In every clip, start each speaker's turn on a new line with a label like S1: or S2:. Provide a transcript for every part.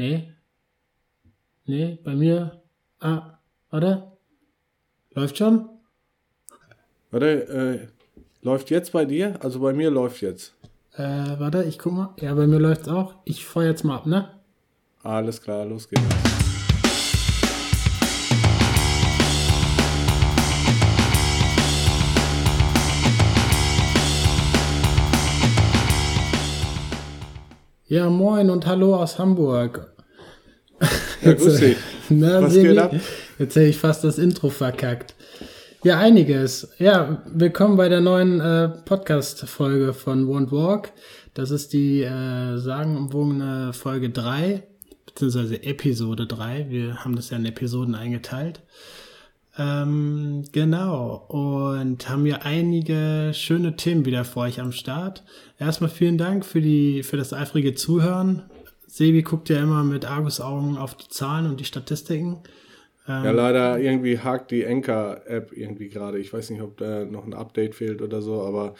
S1: Nee. Nee, bei mir. Ah, warte. Läuft schon?
S2: Warte, äh, läuft jetzt bei dir? Also bei mir läuft jetzt.
S1: Äh, warte, ich guck mal. Ja, bei mir läuft's auch. Ich feuer jetzt mal ab, ne?
S2: Alles klar, los geht's.
S1: Ja, moin und hallo aus Hamburg.
S2: Ja, grüß dich.
S1: Na,
S2: Was geht ab?
S1: Jetzt hätte ich fast das Intro verkackt. Ja, einiges. Ja, willkommen bei der neuen äh, Podcast-Folge von Won't Walk. Das ist die äh, sagenumwogene Folge 3, beziehungsweise Episode 3. Wir haben das ja in Episoden eingeteilt. Ähm, genau. Und haben ja einige schöne Themen wieder für euch am Start. Erstmal vielen Dank für die, für das eifrige Zuhören. Sebi guckt ja immer mit Argusaugen auf die Zahlen und die Statistiken.
S2: Ja, leider irgendwie hakt die Anchor-App irgendwie gerade. Ich weiß nicht, ob da noch ein Update fehlt oder so, aber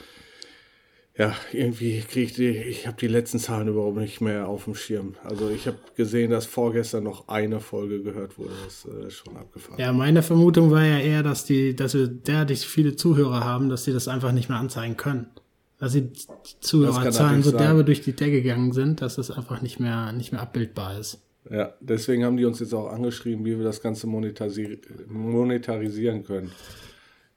S2: ja, irgendwie kriege ich die, ich habe die letzten Zahlen überhaupt nicht mehr auf dem Schirm. Also ich habe gesehen, dass vorgestern noch eine Folge gehört wurde. Das ist äh, schon abgefahren.
S1: Ja, meine Vermutung war ja eher, dass die, dass wir derartig viele Zuhörer haben, dass sie das einfach nicht mehr anzeigen können. Dass die Zuhörerzahlen so
S2: sein.
S1: derbe durch die Decke gegangen sind, dass es einfach nicht mehr, nicht mehr abbildbar ist.
S2: Ja, deswegen haben die uns jetzt auch angeschrieben, wie wir das Ganze monetarisi monetarisieren können.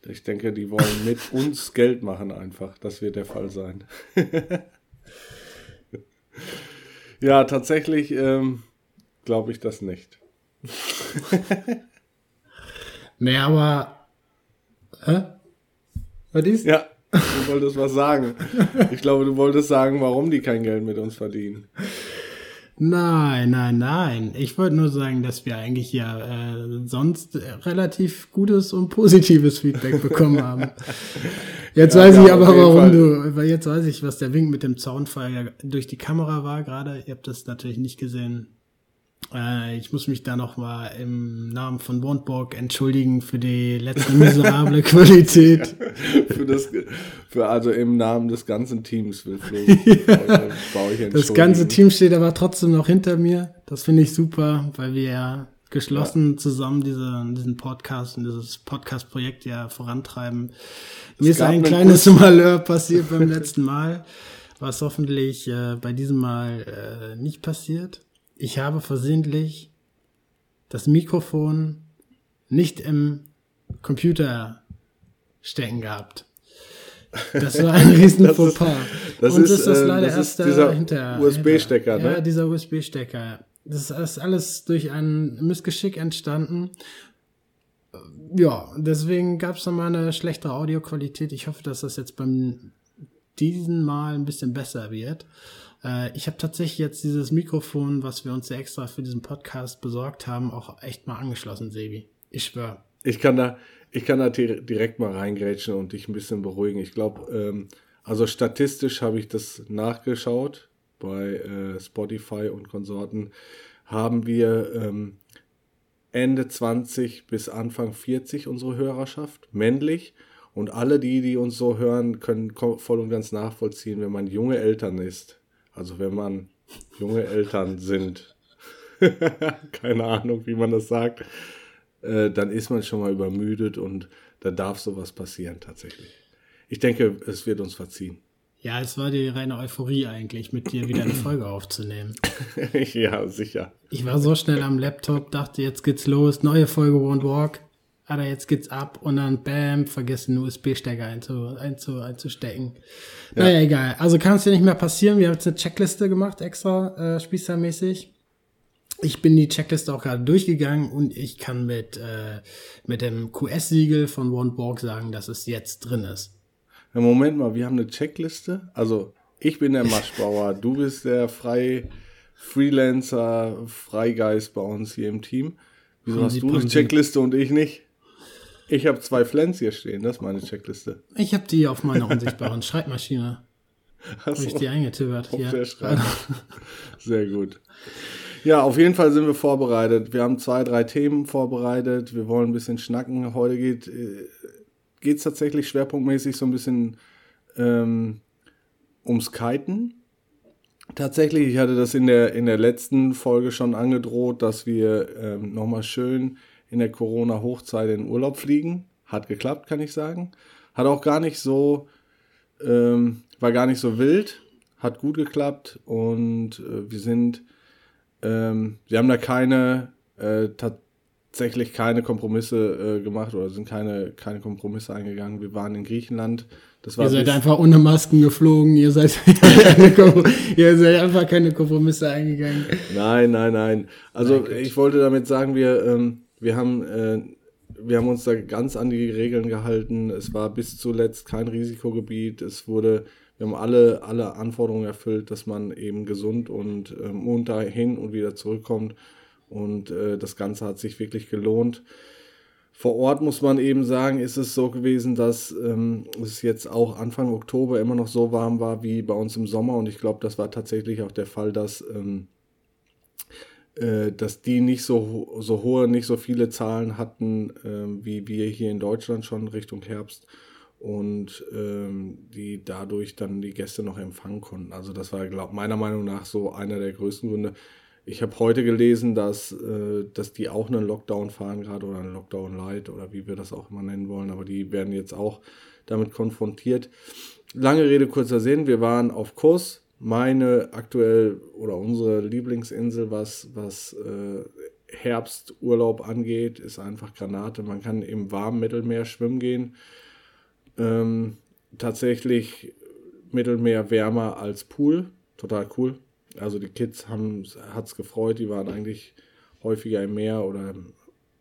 S2: Ich denke, die wollen mit uns Geld machen einfach. Das wird der Fall sein. ja, tatsächlich ähm, glaube ich das nicht.
S1: Nee, aber. Hä? Was ist?
S2: Ja, du wolltest was sagen. Ich glaube, du wolltest sagen, warum die kein Geld mit uns verdienen.
S1: Nein, nein, nein. Ich wollte nur sagen, dass wir eigentlich ja äh, sonst relativ gutes und positives Feedback bekommen haben. Jetzt
S2: Ja,
S1: weiß ich aber, warum
S2: Fall.
S1: du, weil jetzt weiß ich, was der Wink mit dem Zaunfall ja durch die Kamera war gerade. Ihr habt das natürlich nicht gesehen. Äh, ich muss mich da noch mal im Namen von Wondborg entschuldigen für die letzte miserable Qualität.
S2: Für das, für also im Namen des ganzen Teams will Flo euch
S1: Das ganze. Team steht aber trotzdem noch hinter mir. Das finde ich super, weil wir ja geschlossen zusammen diese, diesen Podcast und dieses Podcast-Projekt ja vorantreiben. Mir ist ein kleines Malheur passiert beim letzten Mal, was hoffentlich äh, bei diesem Mal äh, nicht passiert. Ich habe versehentlich das Mikrofon nicht im Computer stecken gehabt. Das war ein riesen
S2: Das ist-
S1: Fauxpas.
S2: das
S1: Und
S2: ist,
S1: ist das
S2: äh,
S1: leider
S2: das ist
S1: erst
S2: dieser
S1: hinter
S2: USB-Stecker,
S1: hinter-
S2: ne?
S1: Ja, dieser USB-Stecker. Das ist alles durch ein Missgeschick entstanden. Ja, deswegen gab es nochmal eine schlechtere Audioqualität. Ich hoffe, dass das jetzt beim diesen Mal ein bisschen besser wird. Äh, ich habe tatsächlich jetzt dieses Mikrofon, was wir uns extra für diesen Podcast besorgt haben, auch echt mal angeschlossen, Sebi. Ich schwör.
S2: Ich kann da, ich kann da di- direkt mal reingrätschen und dich ein bisschen beruhigen. Ich glaube, ähm, also statistisch habe ich das nachgeschaut bei äh, Spotify und Konsorten. Haben wir ähm, Ende 20 bis Anfang 40 unsere Hörerschaft, männlich. Und alle die, die uns so hören, können voll und ganz nachvollziehen, wenn man junge Eltern ist. Also wenn man junge Eltern sind. Keine Ahnung, wie man das sagt äh, dann ist man schon mal übermüdet und da darf sowas passieren tatsächlich. Ich denke, es wird uns verziehen.
S1: Ja, es war die reine Euphorie eigentlich, mit dir wieder eine Folge aufzunehmen.
S2: ja, sicher.
S1: Ich war so schnell am Laptop, dachte, jetzt geht's los, neue Folge Won't Walk. Alter, jetzt geht's ab und dann bam, vergessen einen USB-Stecker einzu, einzu, einzustecken. Naja, egal. Also kann es dir nicht mehr passieren. Wir haben jetzt eine Checkliste gemacht, extra äh, spießermäßig. Ich bin die Checkliste auch gerade durchgegangen und ich kann mit, äh, mit dem QS-Siegel von Walk sagen, dass es jetzt drin ist.
S2: Ja, Moment mal, wir haben eine Checkliste. Also, ich bin der Maschbauer, du bist der Frei Freelancer, Freigeist bei uns hier im Team. Wieso
S1: Haben
S2: hast
S1: Sie
S2: du eine Checkliste und ich nicht? Ich habe zwei Flens hier stehen, das ist meine Checkliste.
S1: Ich habe die auf meiner unsichtbaren Schreibmaschine. Habe ich
S2: Achso.
S1: die
S2: der Schreibung. Sehr gut. Ja, auf jeden Fall sind wir vorbereitet. Wir haben zwei, drei Themen vorbereitet. Wir wollen ein bisschen schnacken. Heute geht es tatsächlich schwerpunktmäßig so ein bisschen ähm, ums Kiten. Tatsächlich, ich hatte das in der, in der letzten Folge schon angedroht, dass wir ähm, nochmal schön in der Corona-Hochzeit in Urlaub fliegen. Hat geklappt, kann ich sagen. Hat auch gar nicht so, ähm, war gar nicht so wild. Hat gut geklappt und äh, wir sind, ähm, wir haben da keine, äh, tatsächlich keine Kompromisse äh, gemacht oder sind keine, keine Kompromisse eingegangen. Wir waren in Griechenland.
S1: Das war ihr seid einfach ohne Masken geflogen, ihr seid, ihr seid einfach keine Kompromisse eingegangen.
S2: Nein, nein, nein. Also nein, ich wollte damit sagen, wir, ähm, wir haben äh, wir haben uns da ganz an die Regeln gehalten. Es war bis zuletzt kein Risikogebiet. Es wurde, wir haben alle, alle Anforderungen erfüllt, dass man eben gesund und äh, munter hin und wieder zurückkommt. Und äh, das Ganze hat sich wirklich gelohnt. Vor Ort muss man eben sagen, ist es so gewesen, dass ähm, es jetzt auch Anfang Oktober immer noch so warm war wie bei uns im Sommer. Und ich glaube, das war tatsächlich auch der Fall, dass ähm, äh, dass die nicht so, so hohe, nicht so viele Zahlen hatten, äh, wie wir hier in Deutschland schon Richtung Herbst und ähm, die dadurch dann die Gäste noch empfangen konnten. Also das war glaub, meiner Meinung nach so einer der größten Gründe. Ich habe heute gelesen, dass, äh, dass die auch einen Lockdown fahren gerade oder einen Lockdown Light oder wie wir das auch immer nennen wollen, aber die werden jetzt auch damit konfrontiert. Lange Rede, kurzer Sinn, wir waren auf Kurs meine aktuell oder unsere Lieblingsinsel, was, was äh, Herbsturlaub angeht, ist einfach Granate. Man kann im warmen Mittelmeer schwimmen gehen. Ähm, tatsächlich Mittelmeer wärmer als Pool. Total cool. Also die Kids haben es gefreut, die waren eigentlich häufiger im Meer oder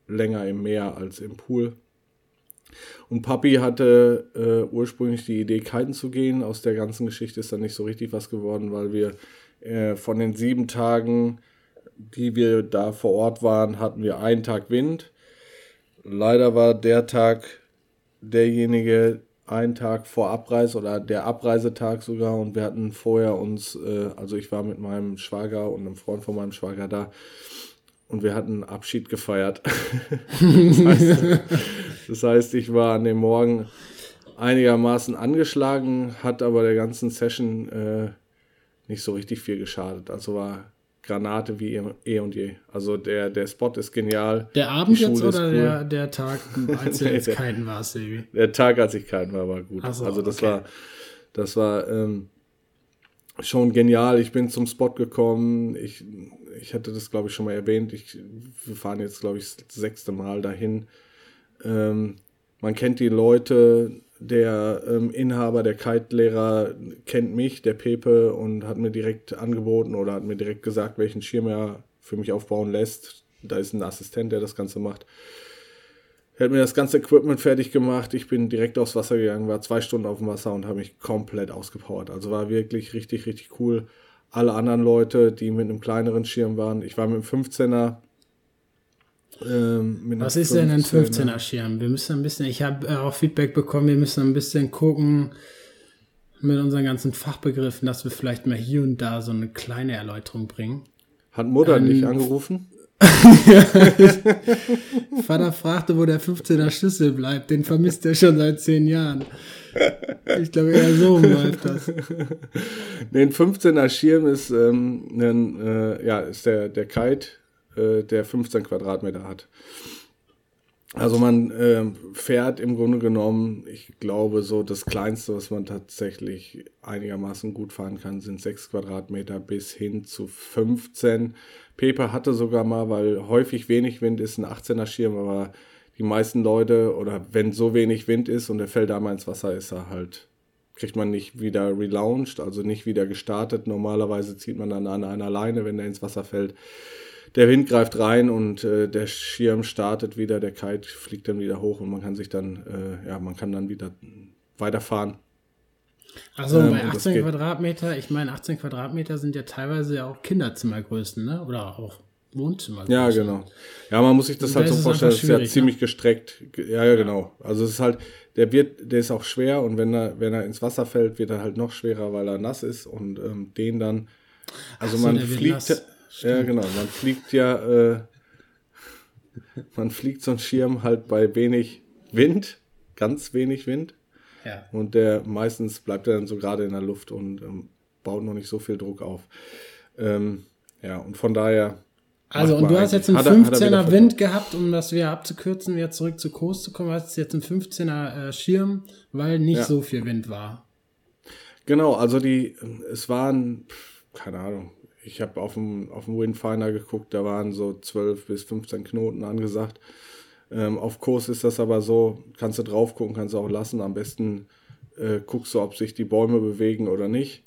S2: länger im Meer als im Pool. Und Papi hatte äh, ursprünglich die Idee, kiten zu gehen. Aus der ganzen Geschichte ist dann nicht so richtig was geworden, weil wir äh, von den sieben Tagen, die wir da vor Ort waren, hatten wir einen Tag Wind. Leider war der Tag derjenige, einen Tag vor Abreise oder der Abreisetag sogar und wir hatten vorher uns, äh, also ich war mit meinem Schwager und einem Freund von meinem Schwager da und wir hatten Abschied gefeiert. das, heißt, das, heißt, ich war an dem Morgen einigermaßen angeschlagen, hat aber der ganzen Session äh, nicht so richtig viel geschadet. Also war Granate wie eh und je. Also der, der Spot ist genial.
S1: Der Abend jetzt oder cool. der, der Tag, als du jetzt keinen warst, Sebi?
S2: Der Tag, als ich keinen war, war gut. So, also das okay. war, das war ähm, schon genial. Ich bin zum Spot gekommen. Ich ich hatte das, glaube ich, schon mal erwähnt. Ich, wir fahren jetzt, glaube ich, das sechste Mal dahin. Ähm, man kennt die Leute, der ähm, Inhaber, der Kite-Lehrer kennt mich, der Pepe, und hat mir direkt angeboten oder hat mir direkt gesagt, welchen Schirm er für mich aufbauen lässt. Da ist ein Assistent, der das Ganze macht. Er hat mir das ganze Equipment fertig gemacht. Ich bin direkt aufs Wasser gegangen, war zwei Stunden auf dem Wasser und habe mich komplett ausgepowert. Also war wirklich richtig, richtig cool alle anderen Leute, die mit einem kleineren Schirm waren. Ich war mit einem 15er.
S1: Ähm, Was ist 15er. denn ein 15er Schirm? Wir müssen ein bisschen, ich habe äh, auch Feedback bekommen, wir müssen ein bisschen gucken mit unseren ganzen Fachbegriffen, dass wir vielleicht mal hier und da so eine kleine Erläuterung bringen.
S2: Hat Mutter ähm, dich angerufen?
S1: Vater fragte, wo der 15er Schlüssel bleibt. Den vermisst er schon seit zehn Jahren. Ich glaube, eher so läuft das.
S2: Den 15er Schirm ist, ähm, ein, äh, ja, ist der, der Kite, äh, der 15 Quadratmeter hat. Also man äh, fährt im Grunde genommen, ich glaube, so das Kleinste, was man tatsächlich einigermaßen gut fahren kann, sind 6 Quadratmeter bis hin zu 15. Pepe hatte sogar mal, weil häufig wenig Wind ist, ein 18er Schirm, aber die meisten Leute oder wenn so wenig Wind ist und der fällt da mal ins Wasser, ist er halt, kriegt man nicht wieder relaunched, also nicht wieder gestartet. Normalerweise zieht man dann an einer Leine, wenn der ins Wasser fällt. Der Wind greift rein und äh, der Schirm startet wieder, der Kite fliegt dann wieder hoch und man kann sich dann, äh, ja, man kann dann wieder weiterfahren.
S1: Also ähm, bei 18 Quadratmeter, ich meine, 18 Quadratmeter sind ja teilweise ja auch Kinderzimmergrößen, ne? Oder auch Wohnzimmer.
S2: Ja, genau. Ja, man muss sich das halt so vorstellen, das ist ja ziemlich ne? gestreckt. Ja, ja, genau. Also es ist halt, der wird, der ist auch schwer und wenn er, wenn er ins Wasser fällt, wird er halt noch schwerer, weil er nass ist und ähm, den dann, also so, man fliegt, ja genau, man fliegt ja, äh, man fliegt so ein Schirm halt bei wenig Wind, ganz wenig Wind. Ja. Und der meistens bleibt er dann so gerade in der Luft und ähm, baut noch nicht so viel Druck auf. Ähm, ja, und von daher.
S1: Also, und du hast jetzt einen 15er Wind gehabt, um das wieder abzukürzen, wieder zurück zu Kurs zu kommen, hast jetzt einen 15er äh, Schirm, weil nicht ja. so viel Wind war.
S2: Genau, also die, es waren, keine Ahnung, ich habe auf dem, auf dem Windfinder geguckt, da waren so 12 bis 15 Knoten angesagt. Ähm, auf Kurs ist das aber so, kannst du drauf gucken, kannst du auch lassen. Am besten äh, guckst du, ob sich die Bäume bewegen oder nicht.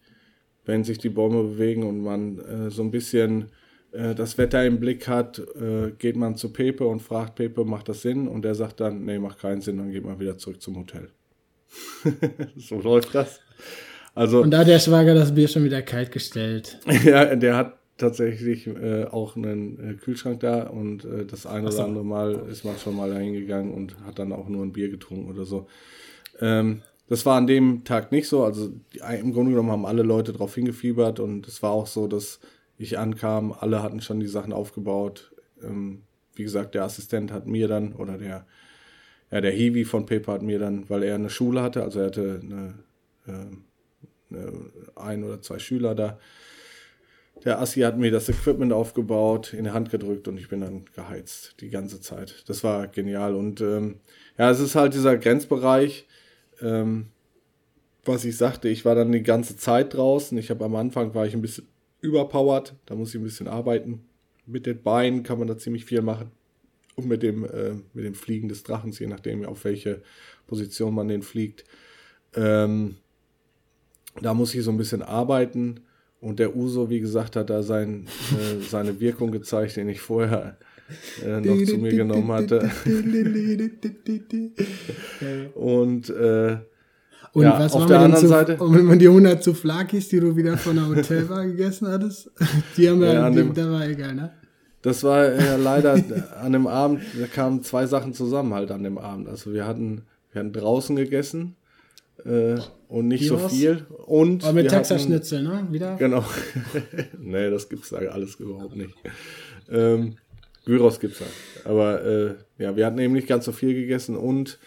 S2: Wenn sich die Bäume bewegen und man äh, so ein bisschen äh, das Wetter im Blick hat, äh, geht man zu Pepe und fragt Pepe, macht das Sinn? Und der sagt dann, nee, macht keinen Sinn, dann geht man wieder zurück zum Hotel. so läuft das.
S1: Also, und da hat der Schwager das Bier schon wieder kalt gestellt.
S2: ja, der hat tatsächlich äh, auch einen äh, Kühlschrank da und äh, das eine so. oder andere Mal ist man schon mal dahin gegangen und hat dann auch nur ein Bier getrunken oder so. Ähm, das war an dem Tag nicht so. Also die, im Grunde genommen haben alle Leute darauf hingefiebert und es war auch so, dass ich ankam, alle hatten schon die Sachen aufgebaut. Ähm, wie gesagt, der Assistent hat mir dann oder der ja, der Hiwi von Pepe hat mir dann, weil er eine Schule hatte, also er hatte eine, äh, ein oder zwei Schüler da. Der Assi hat mir das Equipment aufgebaut, in die Hand gedrückt und ich bin dann geheizt die ganze Zeit. Das war genial. Und ähm, ja, es ist halt dieser Grenzbereich, ähm, was ich sagte, ich war dann die ganze Zeit draußen. Ich habe am Anfang war ich ein bisschen überpowered, da muss ich ein bisschen arbeiten. Mit den Beinen kann man da ziemlich viel machen. Und mit dem, äh, mit dem Fliegen des Drachens, je nachdem, auf welche Position man den fliegt. Ähm, da muss ich so ein bisschen arbeiten. Und der Uso, wie gesagt, hat da sein, äh, seine Wirkung gezeigt, den ich vorher äh, noch zu mir genommen hatte. und äh,
S1: und ja, was auf der anderen zu, Seite. Und wenn man die 100 zu Flakis, die du wieder von der Hotelbar gegessen hattest, die haben wir, ja, die, dem, da war egal, ne?
S2: Das war ja leider an dem Abend, da kamen zwei Sachen zusammen halt an dem Abend. Also wir hatten, wir hatten draußen gegessen äh, und nicht Gyros? so viel. Und
S1: Aber mit Texas-Schnitzel, ne? Wieder?
S2: Genau. nee, das gibt's da alles überhaupt nicht. Ähm, Gyros gibt's da. Aber äh, ja, wir hatten eben nicht ganz so viel gegessen und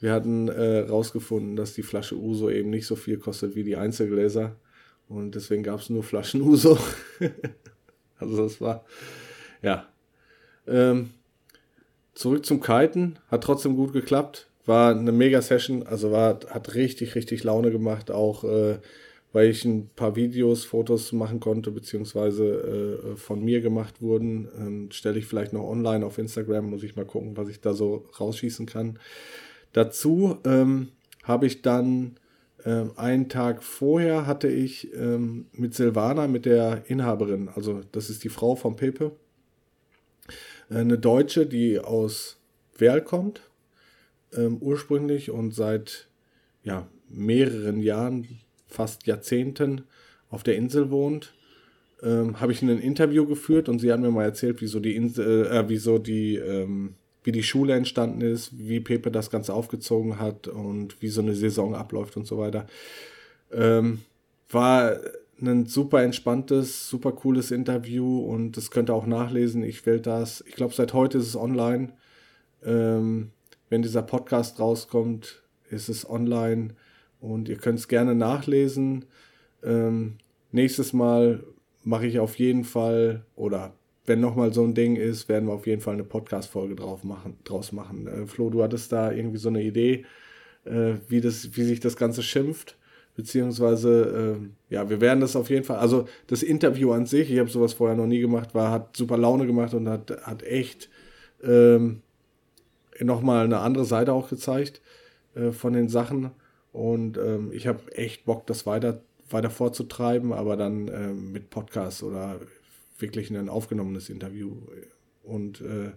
S2: wir hatten äh, rausgefunden, dass die Flasche Uso eben nicht so viel kostet wie die Einzelgläser. Und deswegen gab es nur Flaschen Uso. also das war, ja. Ähm, zurück zum Kiten. Hat trotzdem gut geklappt. War eine mega Session, also war, hat richtig, richtig Laune gemacht, auch äh, weil ich ein paar Videos, Fotos machen konnte, beziehungsweise äh, von mir gemacht wurden. Ähm, Stelle ich vielleicht noch online auf Instagram, muss ich mal gucken, was ich da so rausschießen kann. Dazu ähm, habe ich dann ähm, einen Tag vorher hatte ich ähm, mit Silvana, mit der Inhaberin, also das ist die Frau von Pepe, äh, eine Deutsche, die aus Werl kommt ähm, ursprünglich und seit ja, mehreren Jahren, fast Jahrzehnten auf der Insel wohnt. Ähm, habe ich ein Interview geführt und sie hat mir mal erzählt, wieso die Insel, äh, wieso die, ähm, wie die Schule entstanden ist, wie Pepe das Ganze aufgezogen hat und wie so eine Saison abläuft und so weiter. Ähm, war ein super entspanntes, super cooles Interview und das könnt ihr auch nachlesen. Ich will das, ich glaube, seit heute ist es online. Ähm, wenn dieser Podcast rauskommt, ist es online und ihr könnt es gerne nachlesen. Ähm, nächstes Mal mache ich auf jeden Fall, oder wenn nochmal so ein Ding ist, werden wir auf jeden Fall eine Podcast-Folge machen, draus machen. Äh, Flo, du hattest da irgendwie so eine Idee, äh, wie, das, wie sich das Ganze schimpft. Beziehungsweise, äh, ja, wir werden das auf jeden Fall, also das Interview an sich, ich habe sowas vorher noch nie gemacht, war, hat super Laune gemacht und hat, hat echt ähm, nochmal eine andere Seite auch gezeigt äh, von den Sachen. Und ähm, ich habe echt Bock, das weiter, weiter vorzutreiben, aber dann äh, mit Podcast oder wirklich ein aufgenommenes Interview. Und äh,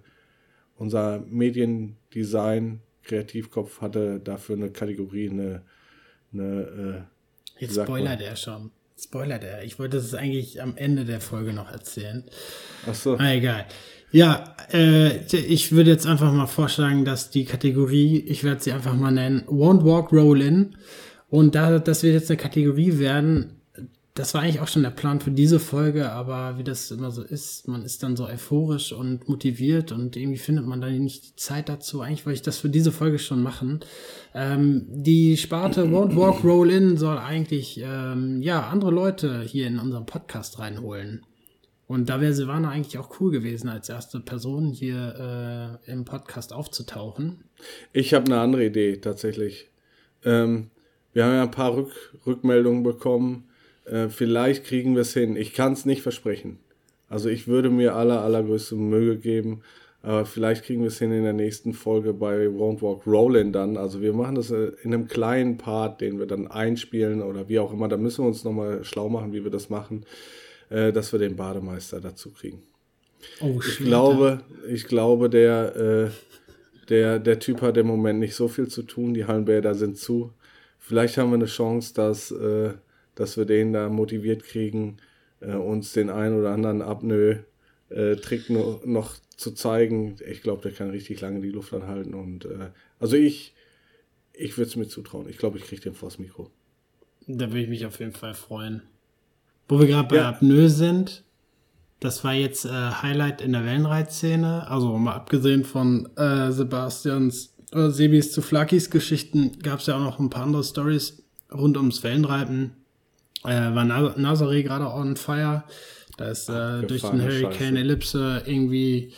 S2: unser Mediendesign Kreativkopf hatte dafür eine Kategorie, eine, eine
S1: äh, Jetzt spoilert er schon. Spoilert er. Ich wollte es eigentlich am Ende der Folge noch erzählen. Ach so. Ah, egal. Ja, äh, ich würde jetzt einfach mal vorschlagen, dass die Kategorie, ich werde sie einfach mal nennen, Won't Walk Roll In. Und da das wird jetzt eine Kategorie werden, das war eigentlich auch schon der Plan für diese Folge, aber wie das immer so ist, man ist dann so euphorisch und motiviert und irgendwie findet man dann nicht die Zeit dazu. Eigentlich wollte ich das für diese Folge schon machen. Ähm, die Sparte Won't Walk Roll In soll eigentlich ähm, ja andere Leute hier in unserem Podcast reinholen. Und da wäre Silvana eigentlich auch cool gewesen, als erste Person hier äh, im Podcast aufzutauchen.
S2: Ich habe eine andere Idee tatsächlich. Ähm, wir haben ja ein paar Rück Rückmeldungen bekommen. Äh, vielleicht kriegen wir es hin. Ich kann es nicht versprechen. Also ich würde mir aller, allergrößte Mühe geben. Aber vielleicht kriegen wir es hin in der nächsten Folge bei Won't Walk Rollin dann. Also wir machen das äh, in einem kleinen Part, den wir dann einspielen oder wie auch immer. Da müssen wir uns nochmal schlau machen, wie wir das machen, äh, dass wir den Bademeister dazu kriegen. Oh, ich glaube, ich glaube, der, äh, der, der Typ hat im Moment nicht so viel zu tun. Die Hallenbäder sind zu. Vielleicht haben wir eine Chance, dass, äh, dass wir den da motiviert kriegen, äh, uns den einen oder anderen Apnoe-Trick noch, noch zu zeigen. Ich glaube, der kann richtig lange die Luft anhalten. Und äh, also ich, ich würde es mir zutrauen. Ich glaube, ich kriege den vors Mikro.
S1: Da würde ich mich auf jeden Fall freuen. Wo wir gerade bei ja. Apnoe sind, das war jetzt äh, Highlight in der Wellenreitszene. Also mal abgesehen von äh, Sebastians oder Sebis zu Flakis Geschichten gab es ja auch noch ein paar andere Stories rund ums Wellenreiten. Äh, war Nazare gerade on fire. Da ist äh, durch den Hurricane Scheiße. Ellipse irgendwie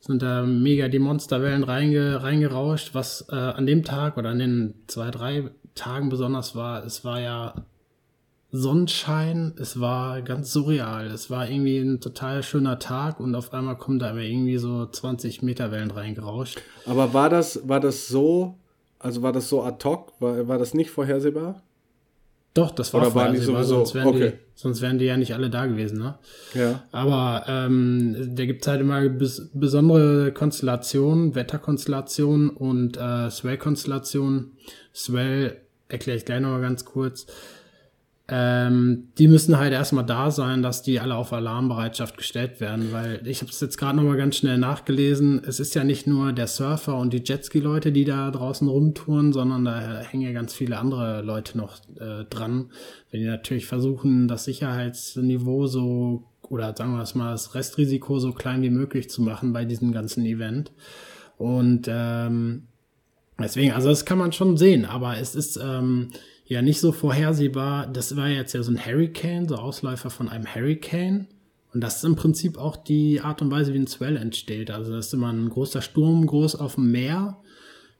S1: sind da mega die Monsterwellen reinge, reingerauscht, was äh, an dem Tag oder an den zwei, drei Tagen besonders war. Es war ja Sonnenschein, es war ganz surreal. Es war irgendwie ein total schöner Tag und auf einmal kommen da irgendwie so 20 Meter Wellen reingerauscht.
S2: Aber war das, war das so, also war das so ad hoc? War, war das nicht vorhersehbar?
S1: Doch, das war Oder vorhersehbar, waren die sowieso? sonst, wären okay. die, sonst wären die ja nicht alle da gewesen, ne?
S2: Ja.
S1: Aber ähm, da gibt's halt immer bes besondere Konstellationen, Wetterkonstellationen und äh, Swell-Konstellationen. Swell erkläre ich gleich nochmal ganz kurz ähm, die müssen halt erstmal da sein, dass die alle auf Alarmbereitschaft gestellt werden, weil ich habe es jetzt gerade nochmal ganz schnell nachgelesen. Es ist ja nicht nur der Surfer und die Jetski-Leute, die da draußen rumtouren, sondern da hängen ja ganz viele andere Leute noch äh, dran. Wenn die natürlich versuchen, das Sicherheitsniveau so oder sagen wir es mal, das Restrisiko so klein wie möglich zu machen bei diesem ganzen Event. Und ähm, deswegen, also das kann man schon sehen, aber es ist ähm, ja nicht so vorhersehbar. Das war jetzt ja so ein Hurricane, so Ausläufer von einem Hurricane. Und das ist im Prinzip auch die Art und Weise, wie ein Swell entsteht. Also das ist immer ein großer Sturm, groß auf dem Meer.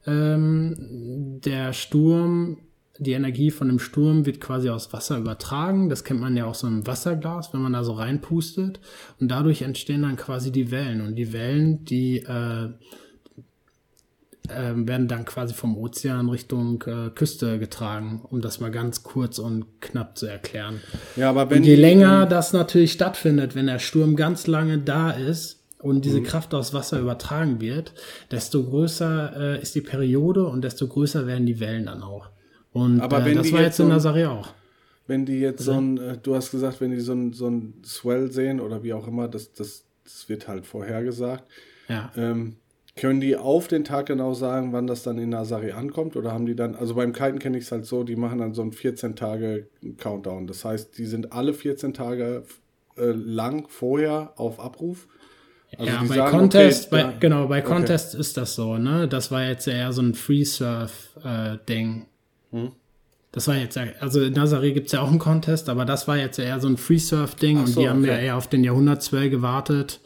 S1: Ähm, der Sturm, die Energie von dem Sturm wird quasi aus Wasser übertragen. Das kennt man ja auch so im Wasserglas, wenn man da so reinpustet. Und dadurch entstehen dann quasi die Wellen. Und die Wellen, die äh, äh, werden dann quasi vom Ozean Richtung äh, Küste getragen, um das mal ganz kurz und knapp zu erklären.
S2: Ja, aber wenn
S1: und je länger das natürlich stattfindet, wenn der Sturm ganz lange da ist und diese mhm. Kraft aus Wasser übertragen wird, desto größer äh, ist die Periode und desto größer werden die Wellen dann auch. Und
S2: aber äh,
S1: das war jetzt in Nazaré auch.
S2: Wenn die jetzt so ein, äh, du hast gesagt, wenn die so ein, so ein Swell sehen oder wie auch immer, das, das, das wird halt vorhergesagt.
S1: Ja.
S2: Ähm, können die auf den Tag genau sagen, wann das dann in Nazari ankommt? Oder haben die dann, also beim Kiten kenne ich es halt so, die machen dann so einen 14-Tage-Countdown. Das heißt, die sind alle 14 Tage äh, lang vorher auf Abruf.
S1: Also ja, bei sagen, Contest, okay, bei, genau, bei Contest okay. ist das so, ne? Das war jetzt eher so ein Free-Surf-Ding. Äh, hm. Das war jetzt, also in Nazaré gibt es ja auch einen Contest, aber das war jetzt eher so ein Free-Surf-Ding so, und die haben ja eher auf den Jahrhundertswell gewartet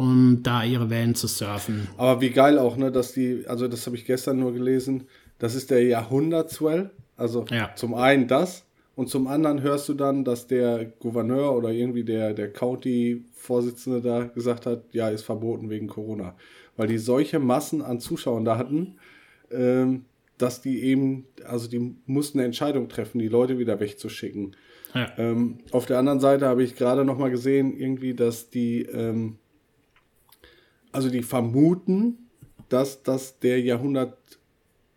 S1: um da ihre Wellen zu surfen.
S2: Aber wie geil auch, ne, dass die, also das habe ich gestern nur gelesen, das ist der Jahrhundertswell. Also ja. zum einen das und zum anderen hörst du dann, dass der Gouverneur oder irgendwie der, der County-Vorsitzende da gesagt hat, ja, ist verboten wegen Corona. Weil die solche Massen an Zuschauern da hatten, ähm, dass die eben, also die mussten eine Entscheidung treffen, die Leute wieder wegzuschicken. Ja. Ähm, auf der anderen Seite habe ich gerade noch mal gesehen, irgendwie, dass die ähm, also die vermuten, dass das der Jahrhundert,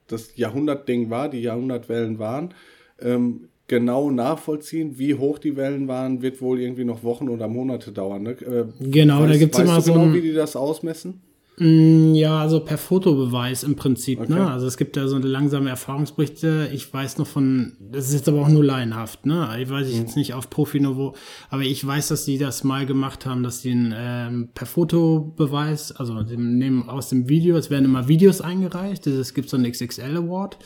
S2: das Jahrhundertding war, die Jahrhundertwellen waren. Ähm, genau nachvollziehen, wie hoch die Wellen waren, wird wohl irgendwie noch Wochen oder Monate dauern. Ne? Äh,
S1: genau, da gibt es immer so.
S2: Genau, wie die das ausmessen?
S1: Mm, ja, also per Fotobeweis im Prinzip. Ne? Okay. Ne? Also es gibt ja so langsame Erfahrungsberichte. Ich weiß noch von, das ist jetzt aber auch nur laienhaft. Ne? Ich weiß ich mhm. jetzt nicht auf Profiniveau, aber ich weiß, dass die das mal gemacht haben, dass die ein, ähm, per Fotobeweis, also dem, nehmen aus dem Video, es werden immer Videos eingereicht. Es gibt so einen XXL Award.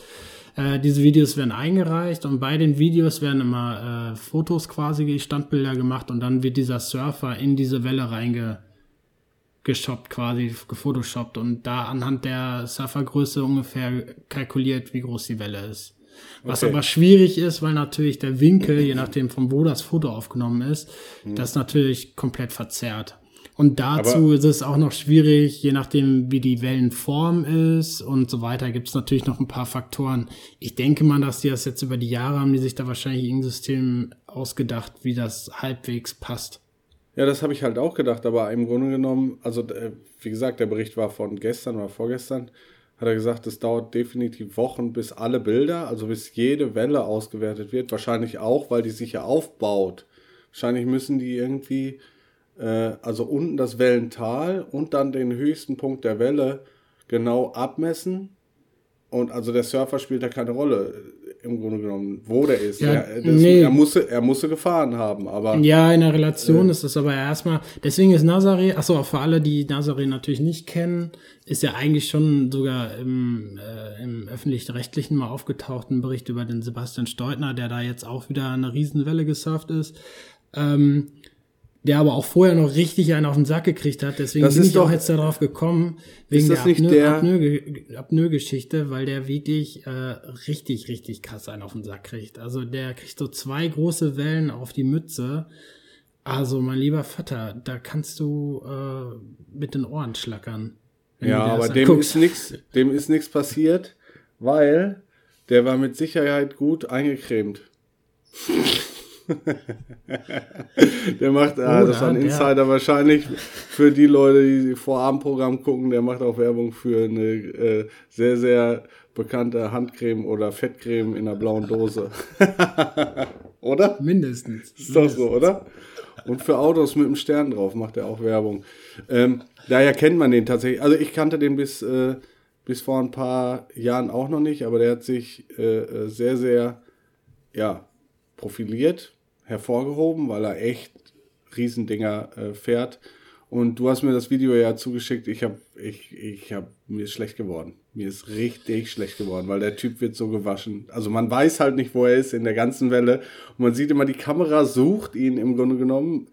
S1: Äh, diese Videos werden eingereicht und bei den Videos werden immer äh, Fotos quasi, Standbilder gemacht und dann wird dieser Surfer in diese Welle reinge geshoppt quasi, gefotoshoppt und da anhand der Surfergröße ungefähr kalkuliert, wie groß die Welle ist. Was okay. aber schwierig ist, weil natürlich der Winkel, je nachdem von wo das Foto aufgenommen ist, mhm. das natürlich komplett verzerrt. Und dazu aber ist es auch noch schwierig, je nachdem, wie die Wellenform ist und so weiter, gibt es natürlich noch ein paar Faktoren. Ich denke mal, dass die das jetzt über die Jahre haben, die sich da wahrscheinlich ein System ausgedacht, wie das halbwegs passt.
S2: Ja, das habe ich halt auch gedacht, aber im Grunde genommen, also äh, wie gesagt, der Bericht war von gestern oder vorgestern, hat er gesagt, es dauert definitiv Wochen, bis alle Bilder, also bis jede Welle ausgewertet wird. Wahrscheinlich auch, weil die sich ja aufbaut. Wahrscheinlich müssen die irgendwie, äh, also unten das Wellental und dann den höchsten Punkt der Welle genau abmessen. Und also der Surfer spielt da keine Rolle im Grunde genommen, wo der ist. Ja, er, nee. er, musste, er musste gefahren haben, aber.
S1: Ja, in der Relation äh, ist das aber erstmal. Deswegen ist Nazaré, achso, auch für alle, die Nazaré natürlich nicht kennen, ist ja eigentlich schon sogar im, äh, im öffentlich-rechtlichen mal aufgetauchten Bericht über den Sebastian Steutner, der da jetzt auch wieder eine Riesenwelle gesurft ist. Ähm, der aber auch vorher noch richtig einen auf den Sack gekriegt hat. Deswegen das bin ich doch, auch jetzt darauf gekommen, wegen der, Apnoe, der Apnoe, weil der wirklich äh, richtig, richtig krass einen auf den Sack kriegt. Also der kriegt so zwei große Wellen auf die Mütze. Also mein lieber Vater, da kannst du äh, mit den Ohren schlackern.
S2: Ja, aber dem ist nichts, dem ist nichts passiert, weil der war mit Sicherheit gut eingecremt. der macht, ah, das war ein Insider ja. wahrscheinlich für die Leute, die Vorabendprogramm gucken, der macht auch Werbung für eine äh, sehr, sehr bekannte Handcreme oder Fettcreme in einer blauen Dose. oder?
S1: Mindestens.
S2: Ist doch so, oder? Und für Autos mit einem Stern drauf macht er auch Werbung. Ähm, daher kennt man den tatsächlich. Also ich kannte den bis, äh, bis vor ein paar Jahren auch noch nicht, aber der hat sich äh, äh sehr, sehr ja, profiliert hervorgehoben, weil er echt Riesendinger äh, fährt. Und du hast mir das Video ja zugeschickt. Ich habe, ich, ich habe, mir ist schlecht geworden. Mir ist richtig schlecht geworden, weil der Typ wird so gewaschen. Also man weiß halt nicht, wo er ist in der ganzen Welle. Und man sieht immer, die Kamera sucht ihn im Grunde genommen.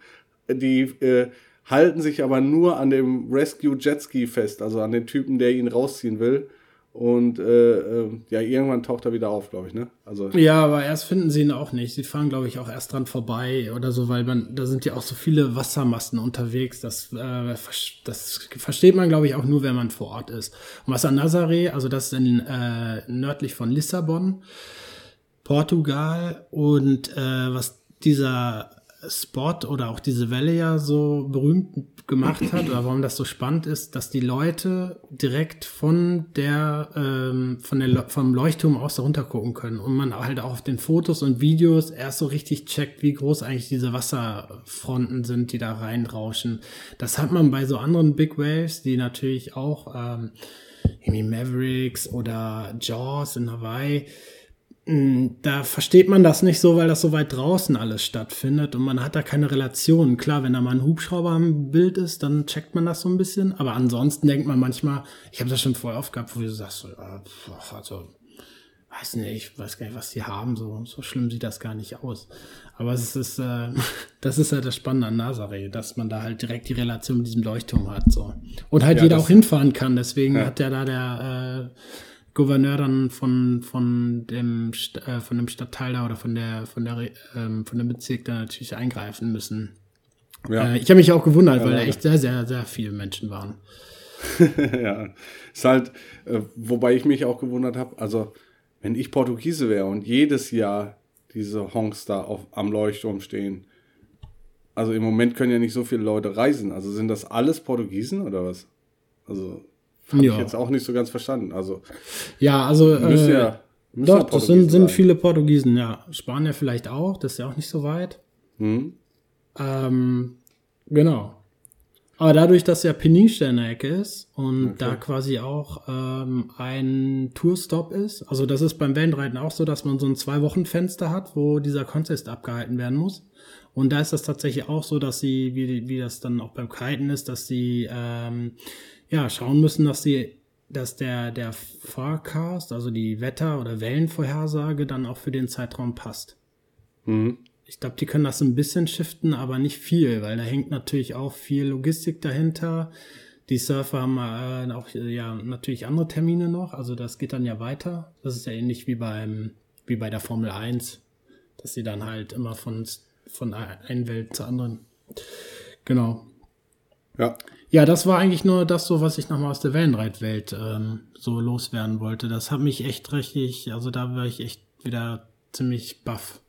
S2: Die äh, halten sich aber nur an dem Rescue Jetski fest, also an den Typen, der ihn rausziehen will. Und äh, äh, ja, irgendwann taucht er wieder auf, glaube ich, ne?
S1: Also ja, aber erst finden sie ihn auch nicht. Sie fahren, glaube ich, auch erst dran vorbei oder so, weil man, da sind ja auch so viele Wassermassen unterwegs. Das, äh, das versteht man, glaube ich, auch nur, wenn man vor Ort ist. An Nazaré, also das ist in, äh, nördlich von Lissabon, Portugal und äh, was dieser Spot oder auch diese Welle ja so berühmt gemacht hat oder warum das so spannend ist, dass die Leute direkt von der, ähm, von der vom Leuchtturm aus darunter gucken können und man halt auch auf den Fotos und Videos erst so richtig checkt, wie groß eigentlich diese Wasserfronten sind, die da reinrauschen. Das hat man bei so anderen Big Waves, die natürlich auch ähm, irgendwie Mavericks oder Jaws in Hawaii da versteht man das nicht so, weil das so weit draußen alles stattfindet und man hat da keine Relation. Klar, wenn da mal ein Hubschrauber im Bild ist, dann checkt man das so ein bisschen. Aber ansonsten denkt man manchmal, ich habe das schon vorher oft gehabt, wo du sagst, so, also, weiß nicht, ich weiß gar nicht, was die haben, so, so schlimm sieht das gar nicht aus. Aber es ist, äh, das ist halt das Spannende an Nazaré, dass man da halt direkt die Relation mit diesem Leuchtturm hat, so. Und halt ja, jeder auch hinfahren kann, deswegen ja. hat der da der, äh, Gouverneur dann von, von dem, äh, von dem Stadtteil da oder von der, von der, ähm, von dem Bezirk da natürlich eingreifen müssen. Ja. Äh, ich habe mich auch gewundert, ja, weil da echt sehr, sehr, sehr viele Menschen waren.
S2: ja, ist halt, äh, wobei ich mich auch gewundert habe, also wenn ich Portugiese wäre und jedes Jahr diese Honks da auf, am Leuchtturm stehen, also im Moment können ja nicht so viele Leute reisen, also sind das alles Portugiesen oder was? Also habe ja. ich jetzt auch nicht so ganz verstanden. Also,
S1: ja, also. Äh, ja, doch, das sind, sind viele Portugiesen, ja. Spanier vielleicht auch, das ist ja auch nicht so weit. Mhm. Ähm, genau. Aber dadurch, dass ja Peniche in der Ecke ist und
S2: Okay.
S1: da quasi auch ähm, ein Tourstop ist, also das ist beim Wellenreiten auch so, dass man so ein Zwei-Wochen-Fenster hat, wo dieser Contest abgehalten werden muss. Und da ist das tatsächlich auch so, dass sie, wie, wie das dann auch beim Kiten ist, dass sie ähm, ja schauen müssen, dass sie, dass der, der Forecast, also die Wetter- oder Wellenvorhersage, dann auch für den Zeitraum passt.
S2: Mhm.
S1: Ich glaube, die können das ein bisschen shiften, aber nicht viel, weil da hängt natürlich auch viel Logistik dahinter. Die Surfer haben äh, auch ja natürlich andere Termine noch, also das geht dann ja weiter. Das ist ja ähnlich wie beim wie bei der Formel 1, dass sie dann halt immer von von einer Welt zur anderen. Genau.
S2: Ja.
S1: Ja, das war eigentlich nur das so, was ich nochmal aus der Wellenreitwelt ähm, so loswerden wollte. Das hat mich echt richtig, also da war ich echt wieder ziemlich baff.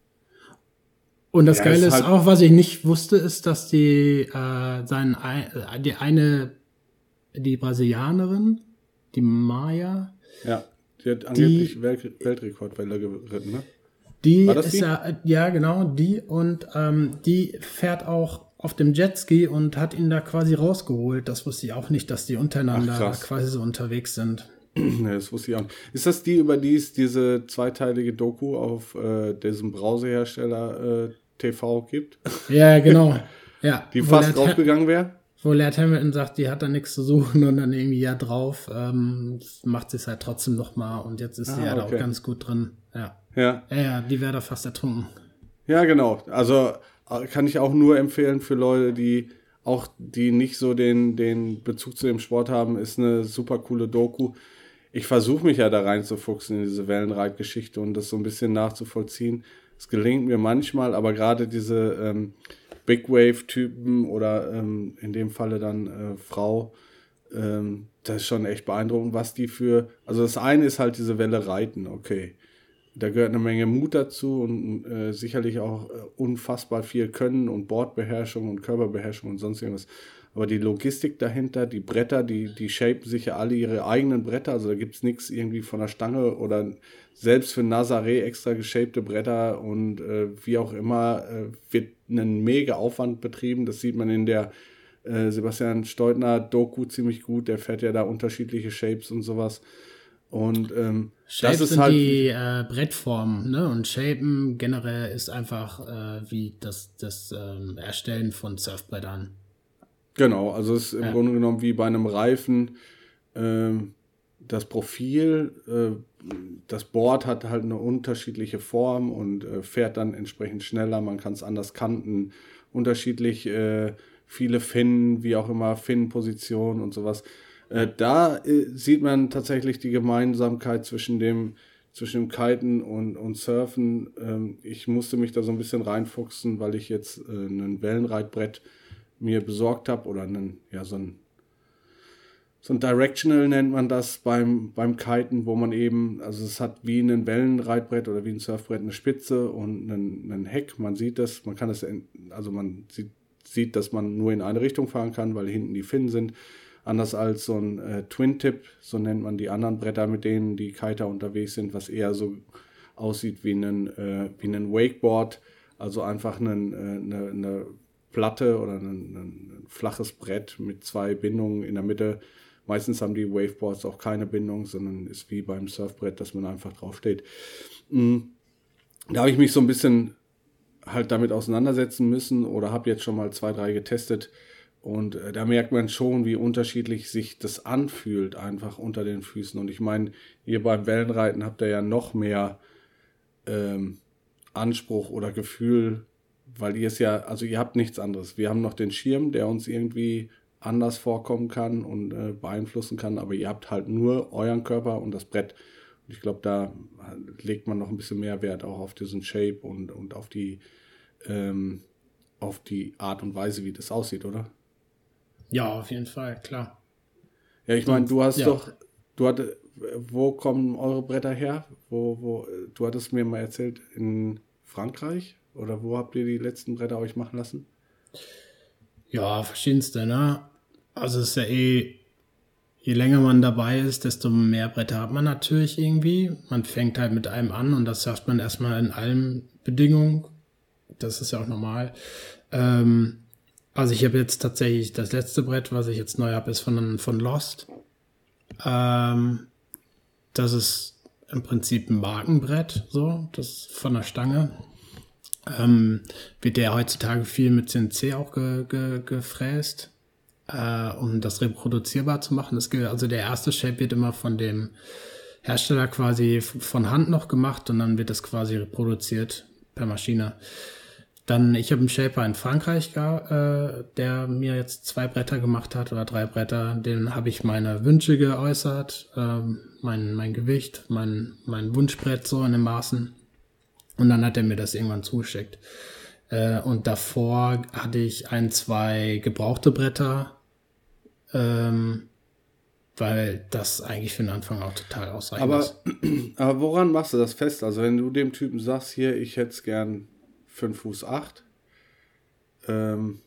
S1: Und das
S2: Ja,
S1: Geile
S2: ist halt-
S1: auch, was ich nicht wusste, ist, dass die äh, sein, äh, die eine, die Brasilianerin, die Maya,
S2: Ja. Die hat angeblich Welt Weltrekordwelle geritten, ne?
S1: Die
S2: War das
S1: ist
S2: die?
S1: ja, ja genau, die und ähm, die fährt auch auf dem Jetski und hat ihn da quasi rausgeholt. Das wusste ich auch nicht, dass die untereinander
S2: Ach,
S1: quasi so unterwegs sind.
S2: ne, das wusste ich auch nicht. Ist das die, über die es diese zweiteilige Doku auf äh, diesem Browserhersteller äh, TV gibt?
S1: Ja, genau. Ja,
S2: Die fast draufgegangen wäre?
S1: Wo Laird Hamilton sagt, die hat da nichts zu suchen und dann irgendwie ja drauf, ähm, macht sie es halt trotzdem nochmal und jetzt ist sie
S2: Ah,
S1: ja da
S2: okay.
S1: auch ganz gut drin. Ja.
S2: Ja.
S1: Ja, ja, die wäre da fast ertrunken.
S2: Ja, genau. Also kann ich auch nur empfehlen für Leute, die auch die nicht so den, den Bezug zu dem Sport haben, ist eine super coole Doku. Ich versuche mich ja da reinzufuchsen in diese Wellenreitgeschichte und das so ein bisschen nachzuvollziehen. Es gelingt mir manchmal, aber gerade diese ähm, Big Wave-Typen oder ähm, in dem Falle dann äh, Frau, ähm, das ist schon echt beeindruckend, was die für. Also das eine ist halt diese Welle reiten, okay. Da gehört eine Menge Mut dazu und äh, sicherlich auch äh, unfassbar viel Können und Bordbeherrschung und Körperbeherrschung und sonst irgendwas. Aber die Logistik dahinter, die Bretter, die, die shapen sich ja alle ihre eigenen Bretter. Also da gibt es nichts irgendwie von der Stange oder selbst für Nazaré extra geshapte Bretter und äh, wie auch immer äh, wird ein mega Aufwand betrieben. Das sieht man in der äh, Sebastian Steutner Doku ziemlich gut. Der fährt ja da unterschiedliche Shapes und sowas. Und ähm,
S1: Shapes
S2: das ist
S1: sind
S2: halt.
S1: die äh, Brettformen, ne? Und Shapen generell ist einfach äh, wie das, das ähm, Erstellen von Surfbrettern.
S2: Genau, also es ist im
S1: Ja.
S2: Grunde genommen wie bei einem Reifen. Ähm, das Profil, äh, das Board hat halt eine unterschiedliche Form und äh, fährt dann entsprechend schneller. Man kann es anders kanten, unterschiedlich äh, viele Finnen, wie auch immer, Finnenpositionen und sowas. Äh, da äh, sieht man tatsächlich die Gemeinsamkeit zwischen dem, zwischen dem Kiten und, und Surfen. Ähm, ich musste mich da so ein bisschen reinfuchsen, weil ich jetzt äh, ein Wellenreitbrett mir besorgt habe oder einen, ja, so ein, so ein Directional nennt man das beim, beim Kiten, wo man eben, also es hat wie ein Wellenreitbrett oder wie ein Surfbrett eine Spitze und einen, einen Heck. Man sieht das, man kann das, also man sieht, sieht, dass man nur in eine Richtung fahren kann, weil hinten die Finnen sind. Anders als so ein äh, Twin-Tip, so nennt man die anderen Bretter, mit denen die Kiter unterwegs sind, was eher so aussieht wie ein, äh, wie ein Wakeboard, also einfach einen, äh, eine, eine Platte oder ein, ein, flaches Brett mit zwei Bindungen in der Mitte. Meistens haben die Waveboards auch keine Bindung, sondern ist wie beim Surfbrett, dass man einfach drauf steht. Mm, Da habe ich mich so ein bisschen halt damit auseinandersetzen müssen oder habe jetzt schon mal zwei, drei getestet. Und äh, da merkt man schon, wie unterschiedlich sich das anfühlt, einfach unter den Füßen. Und ich meine, ihr beim Wellenreiten habt ihr ja noch mehr ähm, Anspruch oder Gefühl, weil ihr es ja, also ihr habt nichts anderes. Wir haben noch den Schirm, der uns irgendwie anders vorkommen kann und äh, beeinflussen kann, aber ihr habt halt nur euren Körper und das Brett. Und ich glaube, da legt man noch ein bisschen mehr Wert auch auf diesen Shape und, und auf die ähm, auf die Art und Weise, wie das aussieht, oder?
S1: Ja, auf jeden Fall, klar.
S2: Ja, ich meine, du hast
S1: Ja.
S2: doch, du hatte, wo kommen eure Bretter her? Wo, wo, du hattest mir mal erzählt, in Frankreich? Oder wo habt ihr die letzten Bretter euch machen lassen?
S1: Ja, verschiedenste, ne? Also es ist ja eh, je länger man dabei ist, desto mehr Bretter hat man natürlich irgendwie. Man fängt halt mit einem an und das schafft man erstmal in allen Bedingungen. Das ist ja auch normal. Ähm, Also ich habe jetzt tatsächlich das letzte Brett, was ich jetzt neu habe, ist von, von Lost. Ähm, das ist im Prinzip ein Markenbrett, so, das von der Stange. Ähm, wird der heutzutage viel mit CNC auch ge, ge, gefräst, äh, um das reproduzierbar zu machen. Das, also der erste Shape wird immer von dem Hersteller quasi von Hand noch gemacht und dann wird das quasi reproduziert per Maschine. Dann, ich habe einen Shaper in Frankreich, äh, der mir jetzt zwei Bretter gemacht hat oder drei Bretter. Den habe ich meine Wünsche geäußert, äh, mein, mein Gewicht, mein, mein Wunschbrett so in den Maßen. Und dann hat er mir das irgendwann zugeschickt. Äh, und davor hatte ich ein, zwei gebrauchte Bretter, ähm, weil das eigentlich für den Anfang auch total ausreichend
S2: aber,
S1: ist.
S2: Aber woran machst du das fest? Also wenn du dem Typen sagst, hier, ich hätte es gern 5 Fuß 8. Ähm,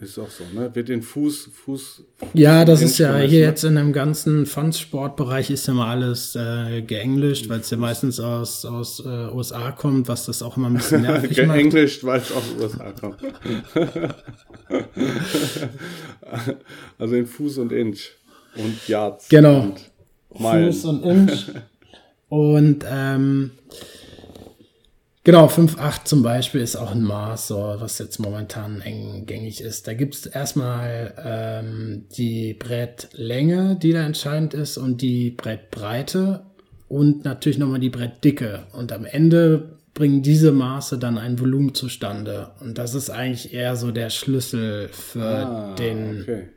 S2: ist auch so, ne? Wird den Fuß, Fuß.
S1: Ja, das ist ja hier jetzt in dem ganzen Fun-Sportbereich ist ja mal alles äh, geenglischt, weil es ja meistens aus, aus äh, USA kommt, was das auch immer ein bisschen nervig
S2: macht. Geenglischt, weil es aus USA kommt. also in Fuß und Inch und Yards.
S1: Genau. Und Fuß und Inch. und ähm, Genau, 5,8 zum Beispiel ist auch ein Maß, so, was jetzt momentan eng gängig ist. Da gibt es erstmal ähm, die Brettlänge, die da entscheidend ist, und die Brettbreite und natürlich nochmal die Brettdicke. Und am Ende bringen diese Maße dann ein Volumen zustande. Und das ist eigentlich eher so der Schlüssel für ah, den okay.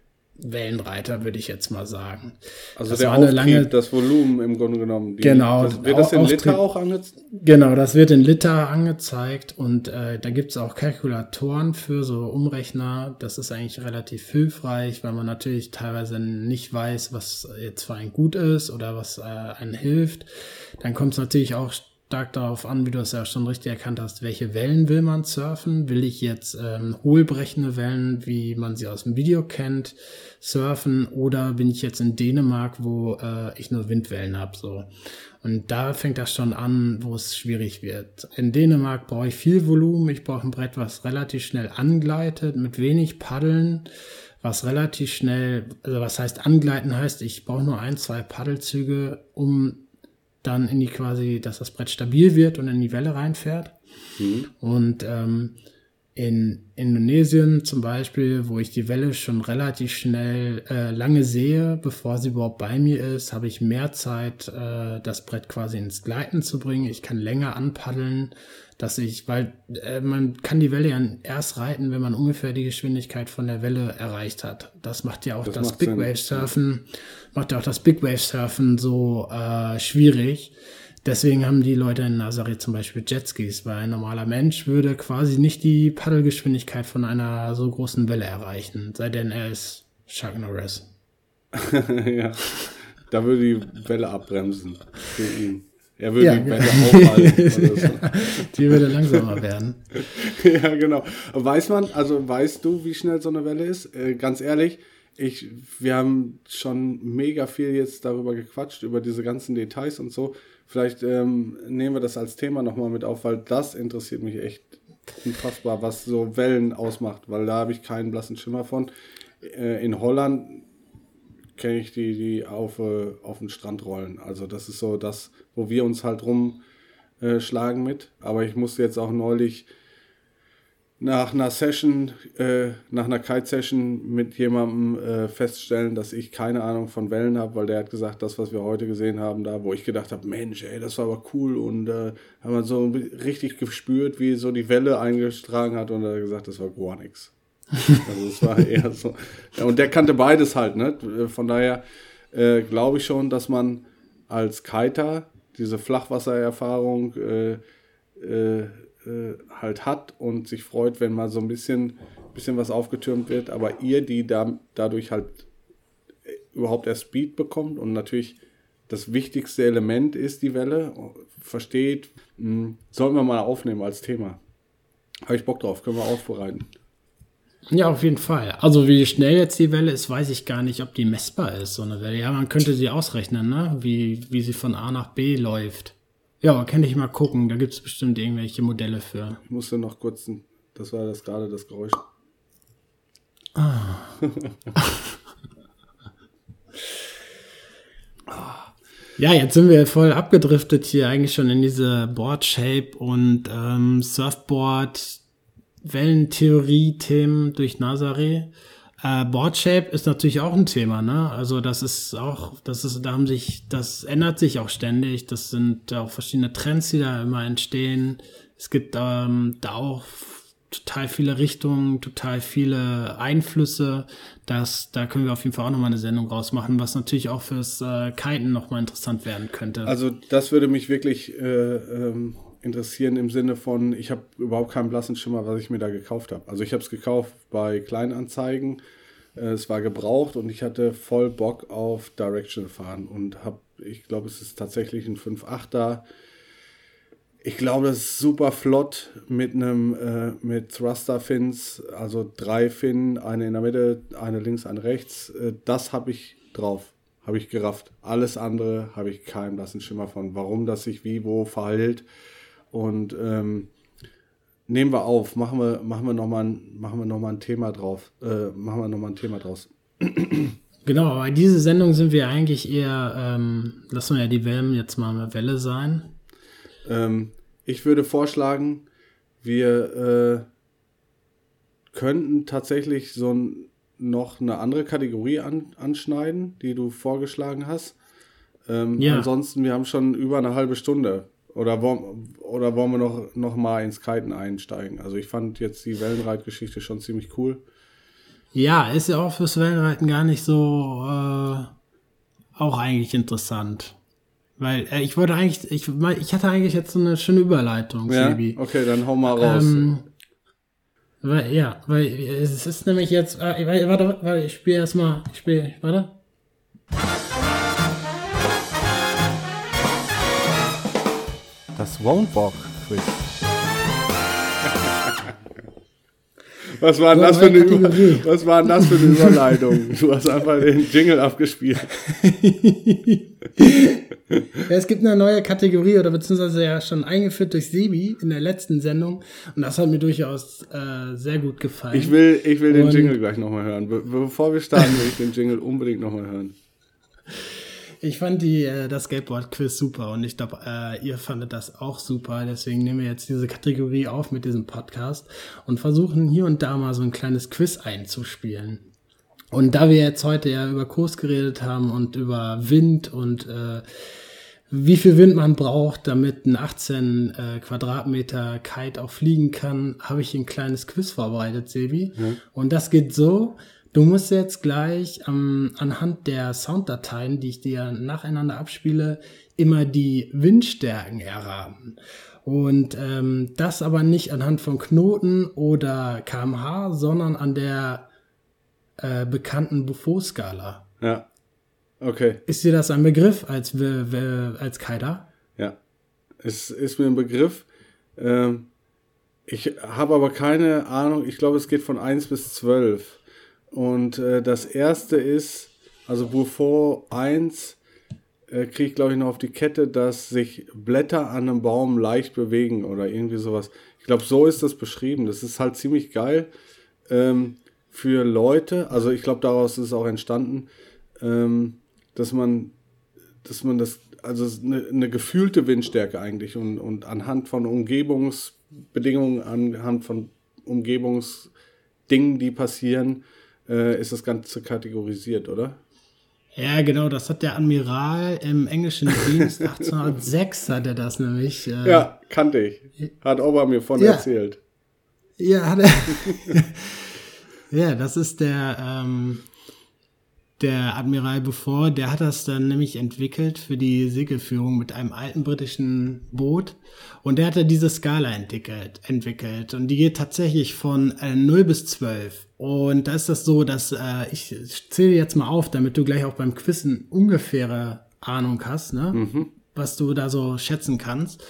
S1: Wellenreiter, würde ich jetzt mal sagen.
S2: Also das der Auftrieb, lange, das Volumen im Grunde genommen.
S1: Die, genau.
S2: Das, wird das in Auftrieb, Liter auch angezeigt?
S1: Genau, das wird in Liter angezeigt und äh, da gibt es auch Kalkulatoren für so Umrechner. Das ist eigentlich relativ hilfreich, weil man natürlich teilweise nicht weiß, was jetzt für ein gut ist oder was äh, einen hilft. Dann kommt es natürlich auch stark darauf an, wie du es ja schon richtig erkannt hast, welche Wellen will man surfen? Will ich jetzt ähm, hohlbrechende Wellen, wie man sie aus dem Video kennt, surfen? Oder bin ich jetzt in Dänemark, wo äh, ich nur Windwellen habe? So. Und da fängt das schon an, wo es schwierig wird. In Dänemark brauche ich viel Volumen. Ich brauche ein Brett, was relativ schnell angleitet, mit wenig Paddeln was relativ schnell, also was heißt angleiten heißt, ich brauche nur ein, zwei Paddelzüge, um dann in die quasi, dass das Brett stabil wird und in die Welle reinfährt. Mhm. Und ähm, in Indonesien zum Beispiel, wo ich die Welle schon relativ schnell äh, lange sehe, bevor sie überhaupt bei mir ist, habe ich mehr Zeit, äh, das Brett quasi ins Gleiten zu bringen. Ich kann länger anpaddeln, dass ich, weil äh, man kann die Welle ja erst reiten, wenn man ungefähr die Geschwindigkeit von der Welle erreicht hat. Das macht ja auch das, das Big Wave Surfen, macht ja auch das Big Wave Surfen so äh, schwierig. Deswegen haben die Leute in Nazaré zum Beispiel Jetskis, weil ein normaler Mensch würde quasi nicht die Paddelgeschwindigkeit von einer so großen Welle erreichen, sei denn er ist Chuck Norris.
S2: ja, da würde die Welle abbremsen für ihn. Er würde ja, die Welle aufhalten. So.
S1: die würde langsamer werden.
S2: ja, genau. Weiß man, also weißt du, wie schnell so eine Welle ist? Äh, ganz ehrlich, ich, wir haben schon mega viel jetzt darüber gequatscht, über diese ganzen Details und so. Vielleicht ähm, nehmen wir das als Thema nochmal mit auf, weil das interessiert mich echt unfassbar, was so Wellen ausmacht, weil da habe ich keinen blassen Schimmer von. Äh, in Holland kenne ich die, die auf, äh, auf den Strand rollen. Also das ist so das, wo wir uns halt rumschlagen äh, mit. Aber ich musste jetzt auch neulich nach einer Session, äh, nach einer Kite-Session mit jemandem äh, feststellen, dass ich keine Ahnung von Wellen habe, weil der hat gesagt, das, was wir heute gesehen haben, da, wo ich gedacht habe, Mensch, ey, das war aber cool und äh, haben wir so richtig gespürt, wie so die Welle eingestragen hat und er hat gesagt, das war gar nichts. Also es war eher so. Und der kannte beides halt, ne? Von daher äh, glaube ich schon, dass man als Kiter diese Flachwassererfahrung äh, äh, äh, halt hat und sich freut, wenn mal so ein bisschen, bisschen was aufgetürmt wird. Aber ihr, die da, dadurch halt äh, überhaupt erst Speed bekommt und natürlich das wichtigste Element ist die Welle, versteht, mh, hm, sollten wir mal aufnehmen als Thema. Habe ich Bock drauf, können wir aufbereiten.
S1: Ja, auf jeden Fall. Also wie schnell jetzt die Welle ist, weiß ich gar nicht, ob die messbar ist, so eine Welle. Ja, man könnte sie ausrechnen, ne? Wie, wie sie von A nach B läuft. Ja, kann ich mal gucken. Da gibt es bestimmt irgendwelche Modelle für.
S2: Ich musste noch kurz, das war das gerade das Geräusch.
S1: Ah. Ja, jetzt sind wir voll abgedriftet hier eigentlich schon in diese Board-Shape und ähm, Surfboard, Wellentheorie-Themen durch Nazare. Äh, Board-Shape ist natürlich auch ein Thema, ne? Also das ist auch, das ist, da haben sich, das ändert sich auch ständig. Das sind auch verschiedene Trends, die da immer entstehen. Es gibt ähm, da auch total viele Richtungen, total viele Einflüsse. Das, da können wir auf jeden Fall auch nochmal eine Sendung rausmachen, was natürlich auch fürs äh, Kiten nochmal interessant werden könnte.
S2: Also das würde mich wirklich äh, ähm, interessieren im Sinne von, ich habe überhaupt keinen blassen Schimmer, was ich mir da gekauft habe. Also ich habe es gekauft bei Kleinanzeigen, äh, es war gebraucht und ich hatte voll Bock auf Directional fahren und habe, ich glaube, es ist tatsächlich ein 5.8er ich glaube, das ist super flott mit einem äh, mit Thruster Fins, also drei Finnen, eine in der Mitte, eine links, eine rechts. Äh, das habe ich drauf, habe ich gerafft. Alles andere habe ich keinen blassen Schimmer von, warum das sich wie wo verhält. Und ähm, nehmen wir auf, machen wir machen wir noch mal machen wir noch mal ein Thema drauf, äh, machen wir noch mal ein Thema draus.
S1: Genau, bei dieser Sendung sind wir eigentlich eher, ähm, lassen wir ja die Wellen jetzt mal eine Welle sein.
S2: Ähm, ich würde vorschlagen, wir äh, könnten tatsächlich so ein, noch eine andere Kategorie an, anschneiden, die du vorgeschlagen hast. Ähm, ja. Ansonsten, wir haben schon über eine halbe Stunde. Oder, wollen, oder wollen wir noch, noch mal ins Kiten einsteigen? Also ich fand jetzt die Wellenreitgeschichte schon ziemlich cool.
S1: Ja, ist ja auch fürs Wellenreiten gar nicht so äh, auch eigentlich interessant. Weil äh, ich wollte eigentlich, ich, ich hatte eigentlich jetzt so eine schöne Überleitung,
S2: ja? Sebi. Okay, dann hau mal raus. Ähm,
S1: weil, ja, weil es ist nämlich jetzt, äh, warte, warte, ich spiele erstmal, ich spiele, warte.
S2: Das Won't Walk Quiz. Was war, denn das für eine was war das für eine Überleitung? Du hast einfach den Jingle abgespielt.
S1: ja, es gibt eine neue Kategorie oder beziehungsweise ja schon eingeführt durch Sebi in der letzten Sendung und das hat mir durchaus äh, sehr gut gefallen.
S2: Ich will, ich will den Jingle gleich nochmal hören. Be bevor wir starten, will ich den Jingle unbedingt nochmal hören.
S1: Ich fand die, äh, das Skateboard-Quiz super und ich glaube, äh, ihr fandet das auch super. Deswegen nehmen wir jetzt diese Kategorie auf mit diesem Podcast und versuchen hier und da mal so ein kleines Quiz einzuspielen. Und da wir jetzt heute ja über Kurs geredet haben und über Wind und äh, wie viel Wind man braucht, damit ein 18 äh, Quadratmeter Kite auch fliegen kann, habe ich ein kleines Quiz vorbereitet, Sebi. Mhm. Und das geht so, Du musst jetzt gleich ähm, anhand der Sounddateien, die ich dir nacheinander abspiele, immer die Windstärken erraten. Und ähm, das aber nicht anhand von Knoten oder kmh, sondern an der äh, bekannten Buffo-Skala.
S2: Ja. Okay.
S1: Ist dir das ein Begriff als, als Kaider?
S2: Ja. Es ist mir ein Begriff. Ähm, ich habe aber keine Ahnung. Ich glaube, es geht von 1 bis 12. Und äh, das erste ist, also Buffon 1 äh, kriegt, glaube ich, noch auf die Kette, dass sich Blätter an einem Baum leicht bewegen oder irgendwie sowas. Ich glaube, so ist das beschrieben. Das ist halt ziemlich geil ähm, für Leute. Also ich glaube, daraus ist auch entstanden, ähm, dass man, dass man das, also eine, eine gefühlte Windstärke eigentlich und, und anhand von Umgebungsbedingungen, anhand von Umgebungsdingen, die passieren, äh, ist das Ganze kategorisiert, oder?
S1: Ja, genau, das hat der Admiral im englischen Dienst 1806 hat er das nämlich.
S2: Äh, ja, kannte ich. Hat Ober mir von ja. erzählt.
S1: Ja, hat er. ja, das ist der, ähm, der Admiral Beaufort, der hat das dann nämlich entwickelt für die Segelführung mit einem alten britischen Boot. Und der hat da diese Skala entwickelt, entwickelt. Und die geht tatsächlich von äh, 0 bis 12. Und da ist das so, dass äh, ich zähle jetzt mal auf, damit du gleich auch beim Quizen ungefähre Ahnung hast, ne? Mhm. was du da so schätzen kannst.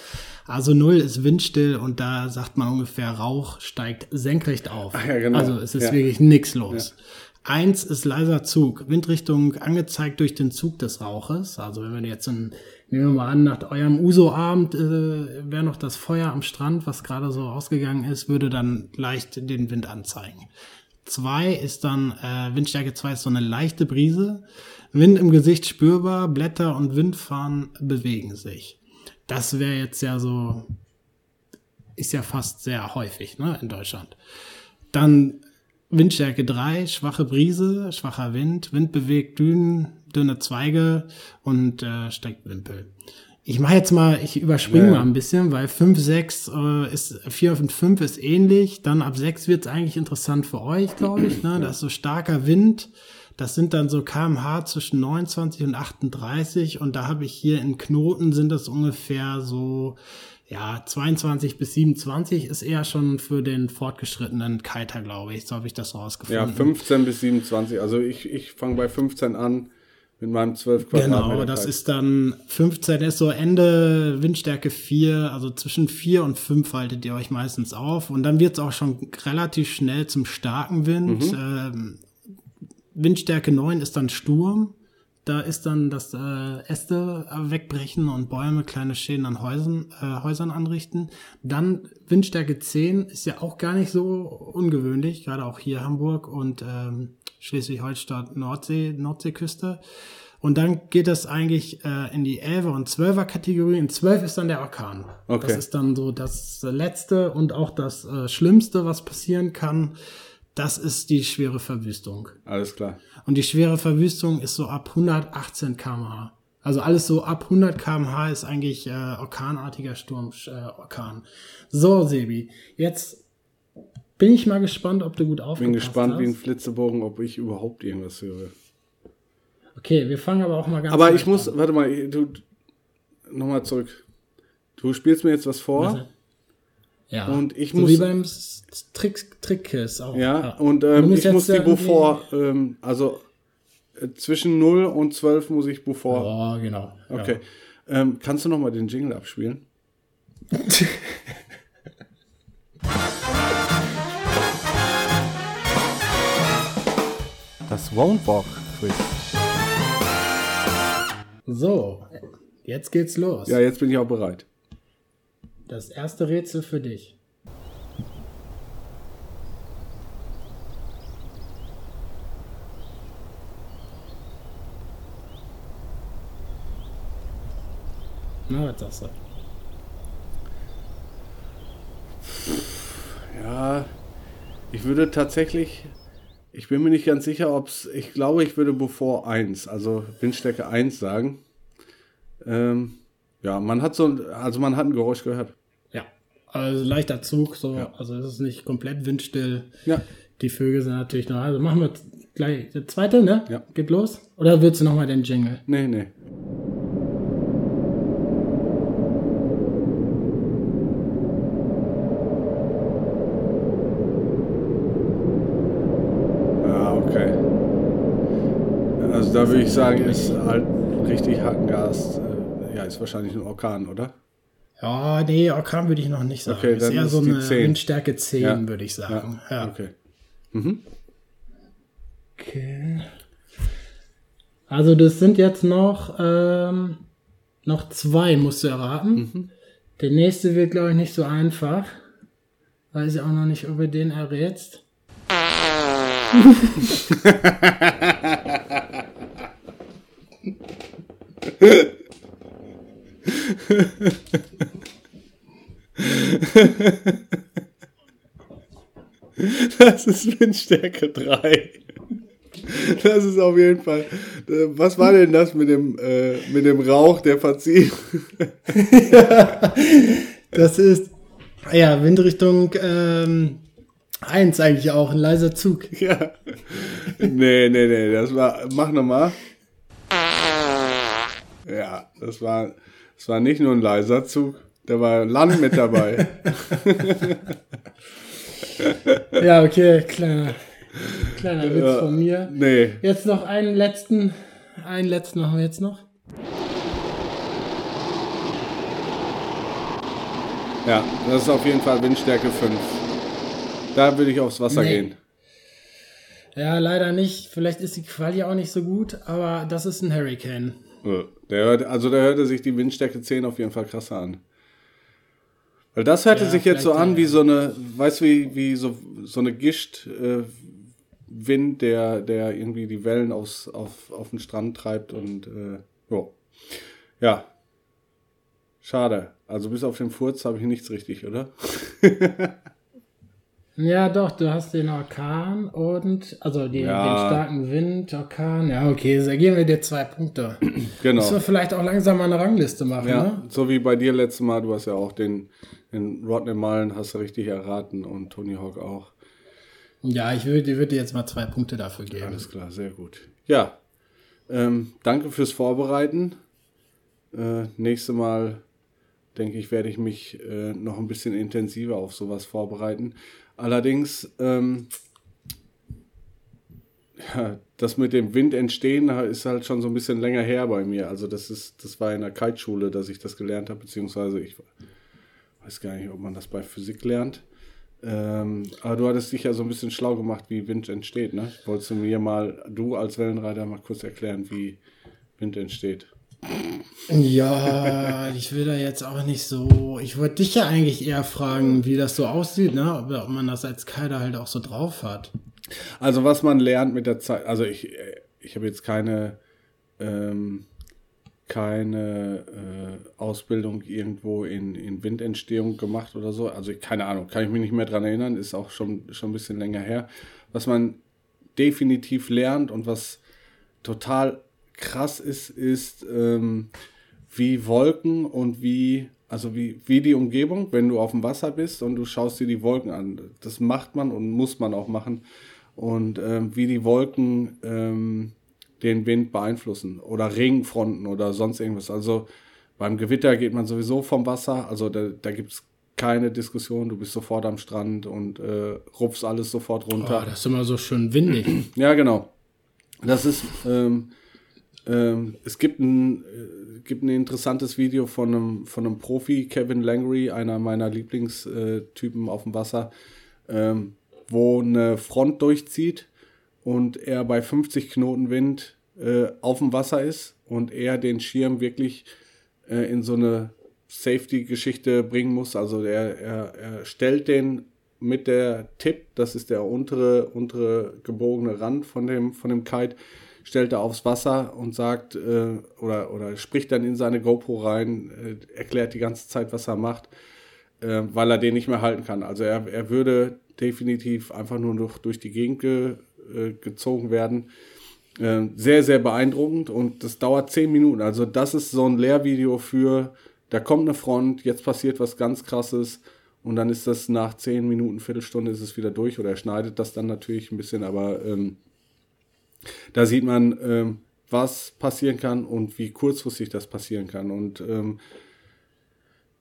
S1: Also 0 ist windstill und da sagt man ungefähr, Rauch steigt senkrecht auf.
S2: Ach ja, genau.
S1: Also es ist ja. wirklich nichts los. Ja. Eins ist leiser Zug, Windrichtung angezeigt durch den Zug des Rauches. Also wenn wir jetzt in, nehmen wir mal an, nach eurem Uso-Abend äh, wäre noch das Feuer am Strand, was gerade so ausgegangen ist, würde dann leicht den Wind anzeigen. 2 ist dann, äh, Windstärke 2 ist so eine leichte Brise. Wind im Gesicht spürbar, Blätter und Windfahren bewegen sich. Das wäre jetzt ja so, ist ja fast sehr häufig ne, in Deutschland. Dann Windstärke 3, schwache Brise, schwacher Wind, Wind bewegt Dünen, dünne Zweige und äh, steigt Wimpel. Ich mache jetzt mal, ich überspringe
S2: Ja.
S1: mal ein bisschen, weil 5, 6 äh, ist, 4 und 5 ist ähnlich. Dann ab 6 wird es eigentlich interessant für euch, glaube ich. Ne? Das ist so starker Wind. Das sind dann so kmh zwischen 29 und 38. Und da habe ich hier in Knoten sind das ungefähr so, ja, 22 bis 27 ist eher schon für den fortgeschrittenen Kiter, glaube ich. So habe ich das
S2: Ja,
S1: rausgefunden.
S2: 15 bis 27. Also ich, ich fange bei 15 an mit meinem 12 Quadratmeter.
S1: Genau, das
S2: Kite.
S1: ist dann 15 ist so Ende Windstärke 4, also zwischen 4 und 5 haltet ihr euch meistens auf. Und dann wird es auch schon relativ schnell zum starken Wind. Ähm, Windstärke 9 ist dann Sturm. Da ist dann das äh, Äste wegbrechen und Bäume kleine Schäden an Häusern, äh, Häusern anrichten. Dann Windstärke 10 ist ja auch gar nicht so ungewöhnlich, gerade auch hier Hamburg und ähm, Schleswig-Holstein Nordsee, Nordseeküste. Und dann geht es eigentlich äh, in die 11er und 12er Kategorie. In 12 ist dann der Orkan.
S2: Okay.
S1: Das ist dann so das letzte und auch das äh, Schlimmste, was passieren kann. Das ist die schwere Verwüstung.
S2: Alles klar.
S1: Und die schwere Verwüstung ist so ab 118 km/h. Also alles so ab 100 km/h ist eigentlich äh, orkanartiger Sturm, äh, Orkan. So, Sebi, jetzt bin ich mal gespannt, ob du gut aufgepasst
S2: Bin gespannt
S1: hast.
S2: wie ein Flitzebogen, ob ich überhaupt irgendwas höre.
S1: Okay, wir fangen aber auch mal ganz
S2: Aber ich muss,
S1: an.
S2: warte mal, du, nochmal zurück. Du spielst mir jetzt was vor.
S1: Ja.
S2: Und ich
S1: so
S2: muss-
S1: wie beim Trick, Trickkiss auch.
S2: Ja,
S1: ja.
S2: und ähm, ich
S1: jetzt
S2: muss die Beaufort, ähm, also äh, zwischen 0 und 12 muss ich Beaufort.
S1: Oh, genau.
S2: Okay. Ähm, kannst du nochmal den Jingle abspielen?
S3: Das Won't Walk Quiz.
S1: So, jetzt geht's los.
S2: Ja, jetzt bin ich auch bereit.
S1: Das erste Rätsel für dich. Na, was sagst du?
S2: Ja, ich würde tatsächlich, ich bin mir nicht ganz sicher, ob es, ich glaube, ich würde Beaufort 1, also Windstärke 1 sagen. Ähm, ja, man hat so, also man hat ein Geräusch gehört.
S1: Also leichter Zug, so,
S2: Ja.
S1: also es ist nicht komplett windstill.
S2: Ja,
S1: Die Vögel sind natürlich noch, also machen wir gleich der zweite, ne?
S2: Ja.
S1: Geht los? Oder willst du nochmal den Jingle?
S2: nee, nee. Ja, okay. Also da würde ich sagen, ist halt richtig Hackengas. Ja, ist wahrscheinlich ein Orkan, oder?
S1: Ja, nee, Orkan würde ich noch nicht sagen.
S2: Okay,
S1: ist
S2: dann
S1: eher
S2: ist
S1: so
S2: die
S1: eine
S2: 10.
S1: Windstärke 10,
S2: Ja.
S1: würde ich sagen. Ja.
S2: Okay.
S1: Okay. Also das sind jetzt noch, ähm, noch zwei, musst du erraten.
S2: Mhm.
S1: Der nächste wird, glaube ich, nicht so einfach. Weiß ich auch noch nicht, ob du den errätst.
S2: Das ist Windstärke 3. Das ist auf jeden Fall. äh, Was war denn das mit dem, äh, mit dem Rauch, der verzieht?
S1: Das ist, ja, Windrichtung ähm, 1 eigentlich auch, ein leiser Zug.
S2: ja. Nee, nee, nee, das war. Mach nochmal. Ja, das war, das war nicht nur ein leiser Zug, da war Land mit dabei.
S1: Ja, okay, kleiner, kleiner Witz
S2: Ja.
S1: von mir.
S2: Nee.
S1: Jetzt noch einen letzten, einen letzten machen wir jetzt noch.
S2: Ja, das ist auf jeden Fall Windstärke 5. Da würde ich aufs Wasser
S1: Nee.
S2: gehen.
S1: Ja, leider nicht. Vielleicht ist die Quali auch nicht so gut, aber das ist ein Hurricane.
S2: Der hört, also da hörte sich die Windstärke 10 auf jeden Fall krasser an. Weil das hörte
S1: Ja,
S2: sich jetzt so an wie so eine, weißt du, wie, wie so, so eine Gischt, äh, Wind, der, der irgendwie die Wellen aus, auf, auf den Strand treibt und äh, jo. ja. Schade. Also bis auf den Furz habe ich nichts richtig, oder?
S1: Ja, doch, du hast den Orkan und, also den, ja. den starken Wind, Orkan. Ja, okay, da geben wir dir zwei Punkte. Genau. Müssen wir vielleicht auch langsam mal eine Rangliste machen,
S2: ja,
S1: ne?
S2: so wie bei dir letztes Mal, du hast ja auch den, den Rodney Mullen, hast du richtig erraten und Tony Hawk auch.
S1: Ja, ich würde, würde dir jetzt mal zwei Punkte dafür geben.
S2: Alles klar, sehr gut. Ja, ähm, danke fürs Vorbereiten. Äh, nächste Mal, denke ich, werde ich mich äh, noch ein bisschen intensiver auf sowas vorbereiten. Allerdings, ähm, ja, das mit dem Wind entstehen ist halt schon so ein bisschen länger her bei mir. Also das ist, das war in der Kiteschule, dass ich das gelernt habe, beziehungsweise ich weiß gar nicht, ob man das bei Physik lernt. Ähm, aber du hattest dich ja so ein bisschen schlau gemacht, wie Wind entsteht, ne? Wolltest du mir mal, du als Wellenreiter, mal kurz erklären, wie Wind entsteht?
S1: Ja, ich will da jetzt auch nicht so. Ich wollte dich ja eigentlich eher fragen, wie das so aussieht, ne? Ob, man das als Kiter halt auch so drauf hat.
S2: Also was man lernt mit der Zeit, also ich, ich habe jetzt keine, ähm, keine äh, Ausbildung irgendwo in, in Windentstehung gemacht oder so. Also keine Ahnung, kann ich mich nicht mehr dran erinnern, ist auch schon, schon ein bisschen länger her. Was man definitiv lernt und was total krass ist, ist, ähm, wie Wolken und wie, also wie, wie die Umgebung, wenn du auf dem Wasser bist und du schaust dir die Wolken an. Das macht man und muss man auch machen. Und ähm, wie die Wolken ähm, den Wind beeinflussen oder Regenfronten oder sonst irgendwas. Also beim Gewitter geht man sowieso vom Wasser, also da, da gibt es keine Diskussion, du bist sofort am Strand und äh, rupfst alles sofort runter.
S1: Oh, das ist immer so schön windig.
S2: ja, genau. Das ist, ähm, ähm, es gibt ein, äh, gibt ein interessantes Video von einem, von einem Profi, Kevin Langry, einer meiner Lieblingstypen auf dem Wasser, ähm, wo eine Front durchzieht und er bei 50 Knoten Wind äh, auf dem Wasser ist und er den Schirm wirklich äh, in so eine Safety-Geschichte bringen muss. Also er, er, er stellt den mit der Tip, das ist der untere, untere gebogene Rand von dem, von dem Kite, stellt er aufs Wasser und sagt äh, oder, oder spricht dann in seine GoPro rein, äh, erklärt die ganze Zeit, was er macht, äh, weil er den nicht mehr halten kann. Also er, er würde definitiv einfach nur durch, durch die Gegend ge, äh, gezogen werden. Äh, sehr, sehr beeindruckend und das dauert zehn Minuten. Also das ist so ein Lehrvideo für, da kommt eine Front, jetzt passiert was ganz krasses und dann ist das nach zehn Minuten, Viertelstunde ist es wieder durch oder er schneidet das dann natürlich ein bisschen, aber ähm, da sieht man, ähm, was passieren kann und wie kurzfristig das passieren kann. Und ähm,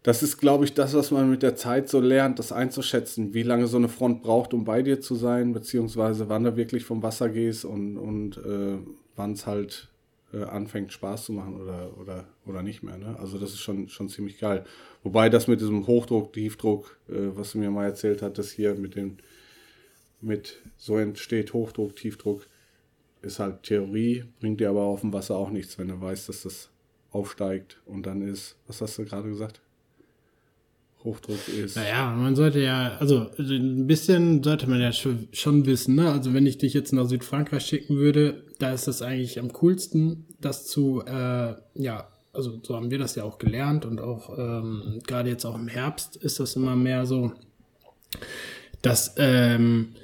S2: das ist, glaube ich, das, was man mit der Zeit so lernt, das einzuschätzen, wie lange so eine Front braucht, um bei dir zu sein, beziehungsweise wann du wirklich vom Wasser gehst und, und äh, wann es halt äh, anfängt, Spaß zu machen oder, oder, oder nicht mehr. Ne? Also das ist schon, schon ziemlich geil. Wobei das mit diesem Hochdruck, Tiefdruck, äh, was du mir mal erzählt hattest hier mit den, mit so entsteht Hochdruck, Tiefdruck, ist halt Theorie, bringt dir aber auf dem Wasser auch nichts, wenn du weißt, dass das aufsteigt und dann ist, was hast du gerade gesagt? Hochdruck ist.
S1: Naja, man sollte ja, also ein bisschen sollte man ja schon, schon wissen, ne? Also wenn ich dich jetzt nach Südfrankreich schicken würde, da ist das eigentlich am coolsten, das zu, äh, ja, also so haben wir das ja auch gelernt und auch ähm, gerade jetzt auch im Herbst ist das immer mehr so, dass ähm,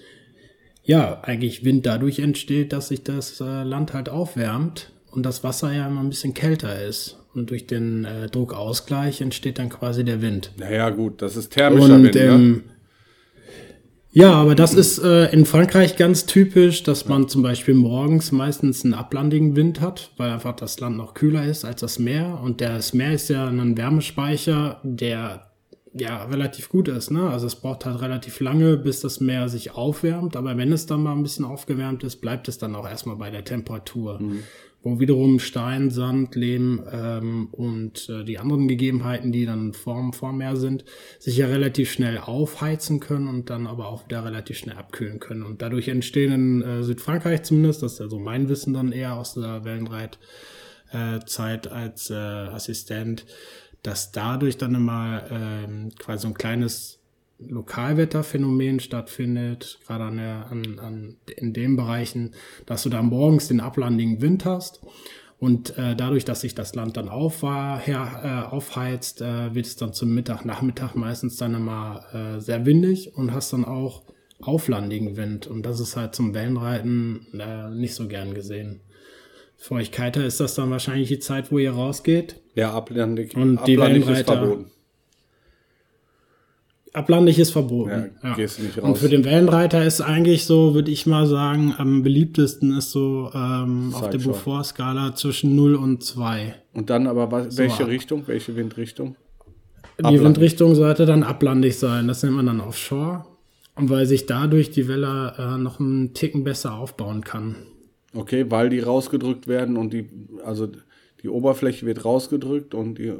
S1: ja, eigentlich Wind dadurch entsteht, dass sich das äh, Land halt aufwärmt und das Wasser ja immer ein bisschen kälter ist. Und durch den äh, Druckausgleich entsteht dann quasi der Wind.
S2: Naja, gut, das ist thermischer und, Wind, ne? ähm,
S1: Ja, aber das ist äh, in Frankreich ganz typisch, dass man zum Beispiel morgens meistens einen ablandigen Wind hat, weil einfach das Land noch kühler ist als das Meer. Und das Meer ist ja ein Wärmespeicher, der ja relativ gut ist. Ne? Also es braucht halt relativ lange, bis das Meer sich aufwärmt. Aber wenn es dann mal ein bisschen aufgewärmt ist, bleibt es dann auch erstmal bei der Temperatur. Mhm. Wo wiederum Stein, Sand, Lehm ähm, und äh, die anderen Gegebenheiten, die dann vorm, vorm Meer sind, sich ja relativ schnell aufheizen können und dann aber auch wieder relativ schnell abkühlen können. Und dadurch entstehen in äh, Südfrankreich zumindest, das ist ja so mein Wissen dann eher aus der Wellenreitzeit äh, als äh, Assistent, dass dadurch dann immer ähm, quasi so ein kleines Lokalwetterphänomen stattfindet, gerade an der, an, an, in den Bereichen, dass du da morgens den ablandigen Wind hast und äh, dadurch, dass sich das Land dann auf, her, äh, aufheizt, äh, wird es dann zum Mittag, Nachmittag meistens dann immer äh, sehr windig und hast dann auch auflandigen Wind. Und das ist halt zum Wellenreiten äh, nicht so gern gesehen. Für ist das dann wahrscheinlich die Zeit, wo ihr rausgeht.
S2: Ja, ablandig,
S1: und die Wellenreiter, ist verboten. Ablandig ist verboten. Ja, ja. Gehst nicht raus. Und für den Wellenreiter ist eigentlich so, würde ich mal sagen, am beliebtesten ist so ähm, auf der Beaufort-Skala zwischen 0 und 2.
S2: Und dann aber was, so welche ab. Richtung, welche Windrichtung?
S1: Die ablandig. Windrichtung sollte dann ablandig sein. Das nennt man dann Offshore. Und weil sich dadurch die Welle äh, noch einen Ticken besser aufbauen kann.
S2: Okay, weil die rausgedrückt werden und die, also die Oberfläche wird rausgedrückt und die,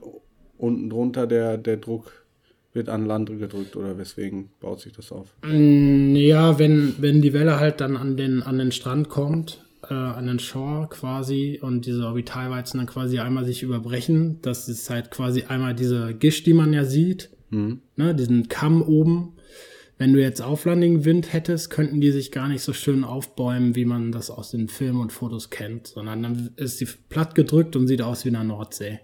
S2: unten drunter der, der Druck wird an Land gedrückt oder weswegen baut sich das auf?
S1: Mm, ja, wenn, wenn die Welle halt dann an den, an den Strand kommt, äh, an den Shore quasi und diese Orbitalweizen dann quasi einmal sich überbrechen, das ist halt quasi einmal diese Gischt, die man ja sieht, mhm. ne, diesen Kamm oben. Wenn du jetzt auflandigen Wind hättest, könnten die sich gar nicht so schön aufbäumen, wie man das aus den Filmen und Fotos kennt, sondern dann ist sie platt gedrückt und sieht aus wie in der Nordsee.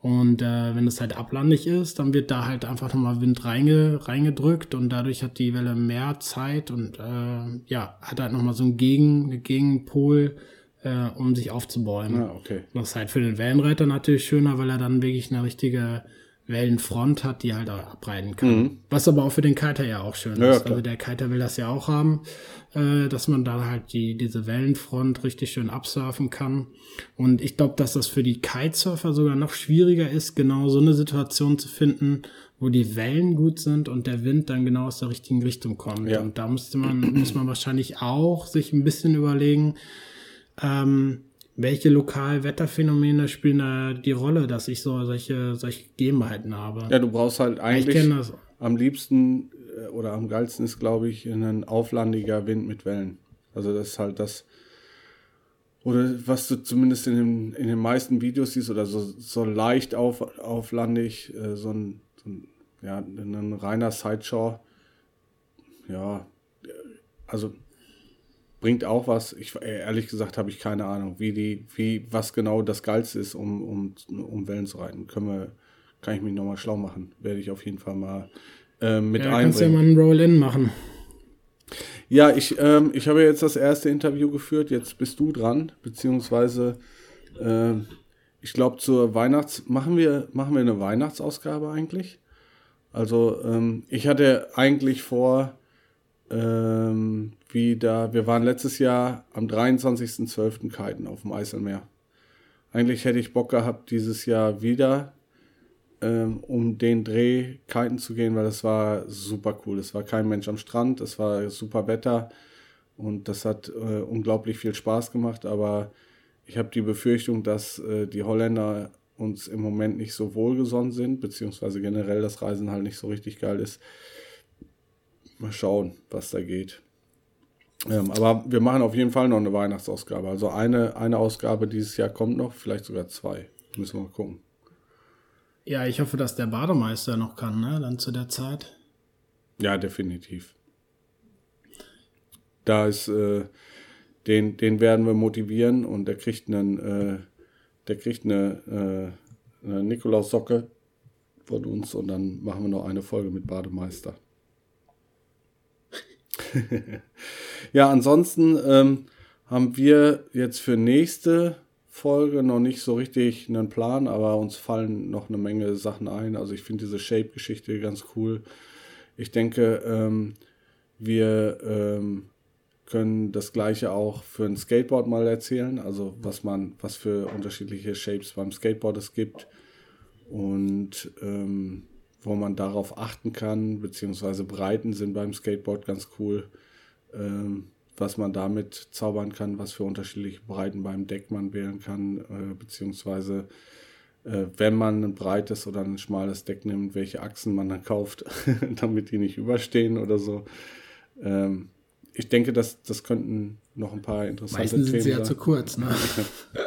S1: Und äh, wenn es halt ablandig ist, dann wird da halt einfach nochmal Wind reinge, reingedrückt und dadurch hat die Welle mehr Zeit und äh, ja, hat halt nochmal so einen Gegen, Gegenpol, äh, um sich aufzubäumen.
S2: Ah, okay.
S1: Das ist halt für den Wellenreiter natürlich schöner, weil er dann wirklich eine richtige Wellenfront hat, die halt auch abreiten kann. Mhm. Was aber auch für den Kiter ja auch schön ja, ist. Also der Kiter will das ja auch haben, äh, dass man da halt die, diese Wellenfront richtig schön absurfen kann. Und ich glaube, dass das für die Kitesurfer sogar noch schwieriger ist, genau so eine Situation zu finden, wo die Wellen gut sind und der Wind dann genau aus der richtigen Richtung kommt. Ja. Und da müsste man, muss man wahrscheinlich auch sich ein bisschen überlegen, ähm, welche Lokalwetterphänomene spielen da die Rolle, dass ich so solche, solche Gegebenheiten habe?
S2: Ja, du brauchst halt eigentlich am liebsten äh, oder am geilsten ist, glaube ich, ein auflandiger Wind mit Wellen. Also das ist halt das, oder was du zumindest in, den, in den meisten Videos siehst, oder so, so leicht auf, auflandig, äh, so, ein, so ein, ja, ein reiner Sideshow. Ja, also bringt auch was. Ich ehrlich gesagt habe ich keine Ahnung, wie die, wie, was genau das Geilste ist, um, um, um Wellen zu reiten. Können wir, kann ich mich nochmal schlau machen. Werde ich auf jeden Fall mal äh, mit ja, einbringen. Kannst
S1: ja mal einen Roll-In machen.
S2: Ja, ich, ähm, ich habe jetzt das erste Interview geführt, jetzt bist du dran, beziehungsweise äh, ich glaube zur Weihnachts machen wir machen wir eine Weihnachtsausgabe eigentlich. Also ähm, ich hatte eigentlich vor ähm, wieder, wir waren letztes Jahr am 23.12. kiten auf dem Eiselmeer. Eigentlich hätte ich Bock gehabt, dieses Jahr wieder ähm, um den Dreh kiten zu gehen, weil das war super cool. Es war kein Mensch am Strand, es war super Wetter und das hat äh, unglaublich viel Spaß gemacht, aber ich habe die Befürchtung, dass äh, die Holländer uns im Moment nicht so wohlgesonnen sind, beziehungsweise generell das Reisen halt nicht so richtig geil ist. Mal schauen, was da geht. Ähm, aber wir machen auf jeden Fall noch eine Weihnachtsausgabe. Also eine, eine Ausgabe dieses Jahr kommt noch, vielleicht sogar zwei. Müssen wir mal gucken.
S1: Ja, ich hoffe, dass der Bademeister noch kann, ne? Dann zu der Zeit.
S2: Ja, definitiv. Da ist, äh, den, den werden wir motivieren und der kriegt einen, äh, der kriegt eine, äh, eine Nikolaus-Socke von uns und dann machen wir noch eine Folge mit Bademeister. ja, ansonsten ähm, haben wir jetzt für nächste Folge noch nicht so richtig einen Plan, aber uns fallen noch eine Menge Sachen ein. Also ich finde diese Shape-Geschichte ganz cool. Ich denke, ähm, wir ähm, können das gleiche auch für ein Skateboard mal erzählen, also was man, was für unterschiedliche Shapes beim Skateboard es gibt. Und ähm, wo man darauf achten kann, beziehungsweise Breiten sind beim Skateboard ganz cool, was man damit zaubern kann, was für unterschiedliche Breiten beim Deck man wählen kann, äh, beziehungsweise äh, wenn man ein breites oder ein schmales Deck nimmt, welche Achsen man dann kauft, damit die nicht überstehen oder so. Ähm, ich denke, das, das könnten noch ein paar interessante
S1: Meistens Themen sind sie ja zu kurz, ne?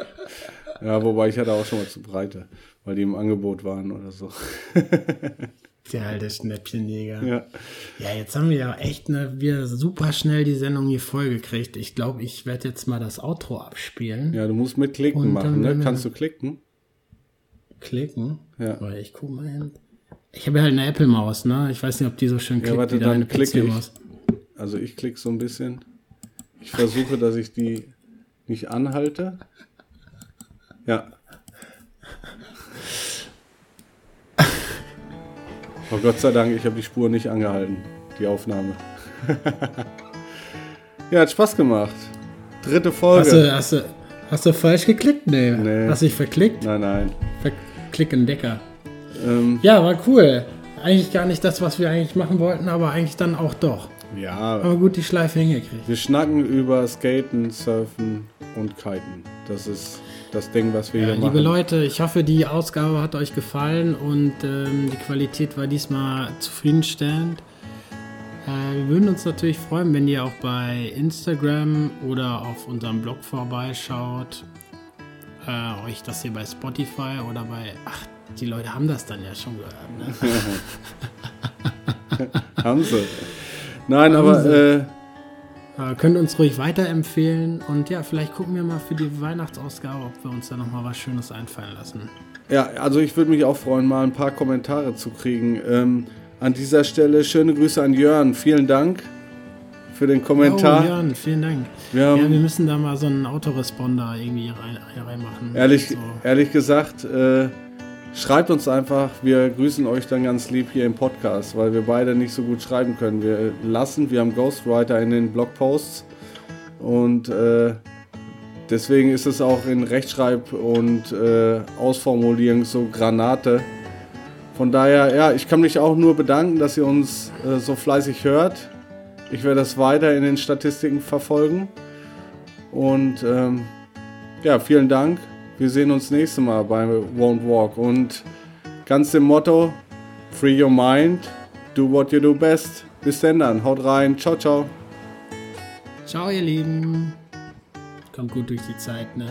S2: ja, wobei ich hatte auch schon mal zu breite, weil die im Angebot waren oder so.
S1: Der alte Schnäppchenjäger.
S2: Ja.
S1: Ja, jetzt haben wir ja echt ne, wir super schnell die Sendung hier vollgekriegt. Ich glaube, ich werde jetzt mal das Outro abspielen.
S2: Ja, du musst mit Klicken
S1: Und
S2: machen, ne? Kannst du klicken?
S1: Klicken.
S2: Ja.
S1: Warte, ich guck mal hin. Ich habe ja halt eine Apple-Maus, ne? Ich weiß nicht, ob die so schön klickt
S2: warte,
S1: wie
S2: dann
S1: deine. PC-Maus.
S2: Also ich klicke so ein bisschen. Ich versuche, dass ich die nicht anhalte. Ja. Oh Gott sei Dank, ich habe die Spur nicht angehalten, die Aufnahme. ja, hat Spaß gemacht. Dritte Folge.
S1: Hast du, hast, du, hast du falsch geklickt? Nee.
S2: Nee.
S1: Hast du dich verklickt?
S2: Nein, nein.
S1: Verklick Entdecker.
S2: Ähm,
S1: Ja, war cool. Eigentlich gar nicht das, was wir eigentlich machen wollten, aber eigentlich dann auch doch.
S2: ja,
S1: Aber gut, die Schleife hingekriegt.
S2: wir schnacken über Skaten, Surfen und Kiten. Das ist das Ding, was wir
S1: Ja,
S2: hier
S1: liebe
S2: machen.
S1: Leute, ich hoffe, die Ausgabe hat euch gefallen und ähm, die Qualität war diesmal zufriedenstellend. Äh, wir würden uns natürlich freuen, wenn ihr auch bei Instagram oder auf unserem Blog vorbeischaut. Äh, euch das hier bei Spotify oder bei. Ach, die Leute haben das dann ja schon gehört. Ne?
S2: Haben sie. Nein,
S1: Haben
S2: aber
S1: sie.
S2: äh,
S1: Äh, könnt uns ruhig weiterempfehlen und ja, vielleicht gucken wir mal für die Weihnachtsausgabe, ob wir uns da nochmal was Schönes einfallen lassen.
S2: Ja, also ich würde mich auch freuen, mal ein paar Kommentare zu kriegen. Ähm, an dieser Stelle schöne Grüße an Jörn. Vielen Dank für den Kommentar.
S1: Oh, Jan, vielen Dank.
S2: Wir
S1: Ja, wir müssen da mal so einen Autoresponder irgendwie rein, reinmachen.
S2: ehrlich,
S1: So.
S2: ehrlich gesagt, äh, schreibt uns einfach. Wir grüßen euch dann ganz lieb hier im Podcast, weil wir beide nicht so gut schreiben können. Wir lassen, wir haben Ghostwriter in den Blogposts und äh, deswegen ist es auch in Rechtschreib- und äh, Ausformulierung so Granate. Von daher, ja, ich kann mich auch nur bedanken, dass ihr uns äh, so fleißig hört. Ich werde das weiter in den Statistiken verfolgen. Und ähm, ja, vielen Dank. Wir sehen uns nächstes Mal bei Won't Walk. Und ganz dem Motto: Free your mind, do what you do best. Bis denn dann, haut rein, ciao, ciao.
S1: Ciao, ihr Lieben. Kommt gut durch die Zeit, ne?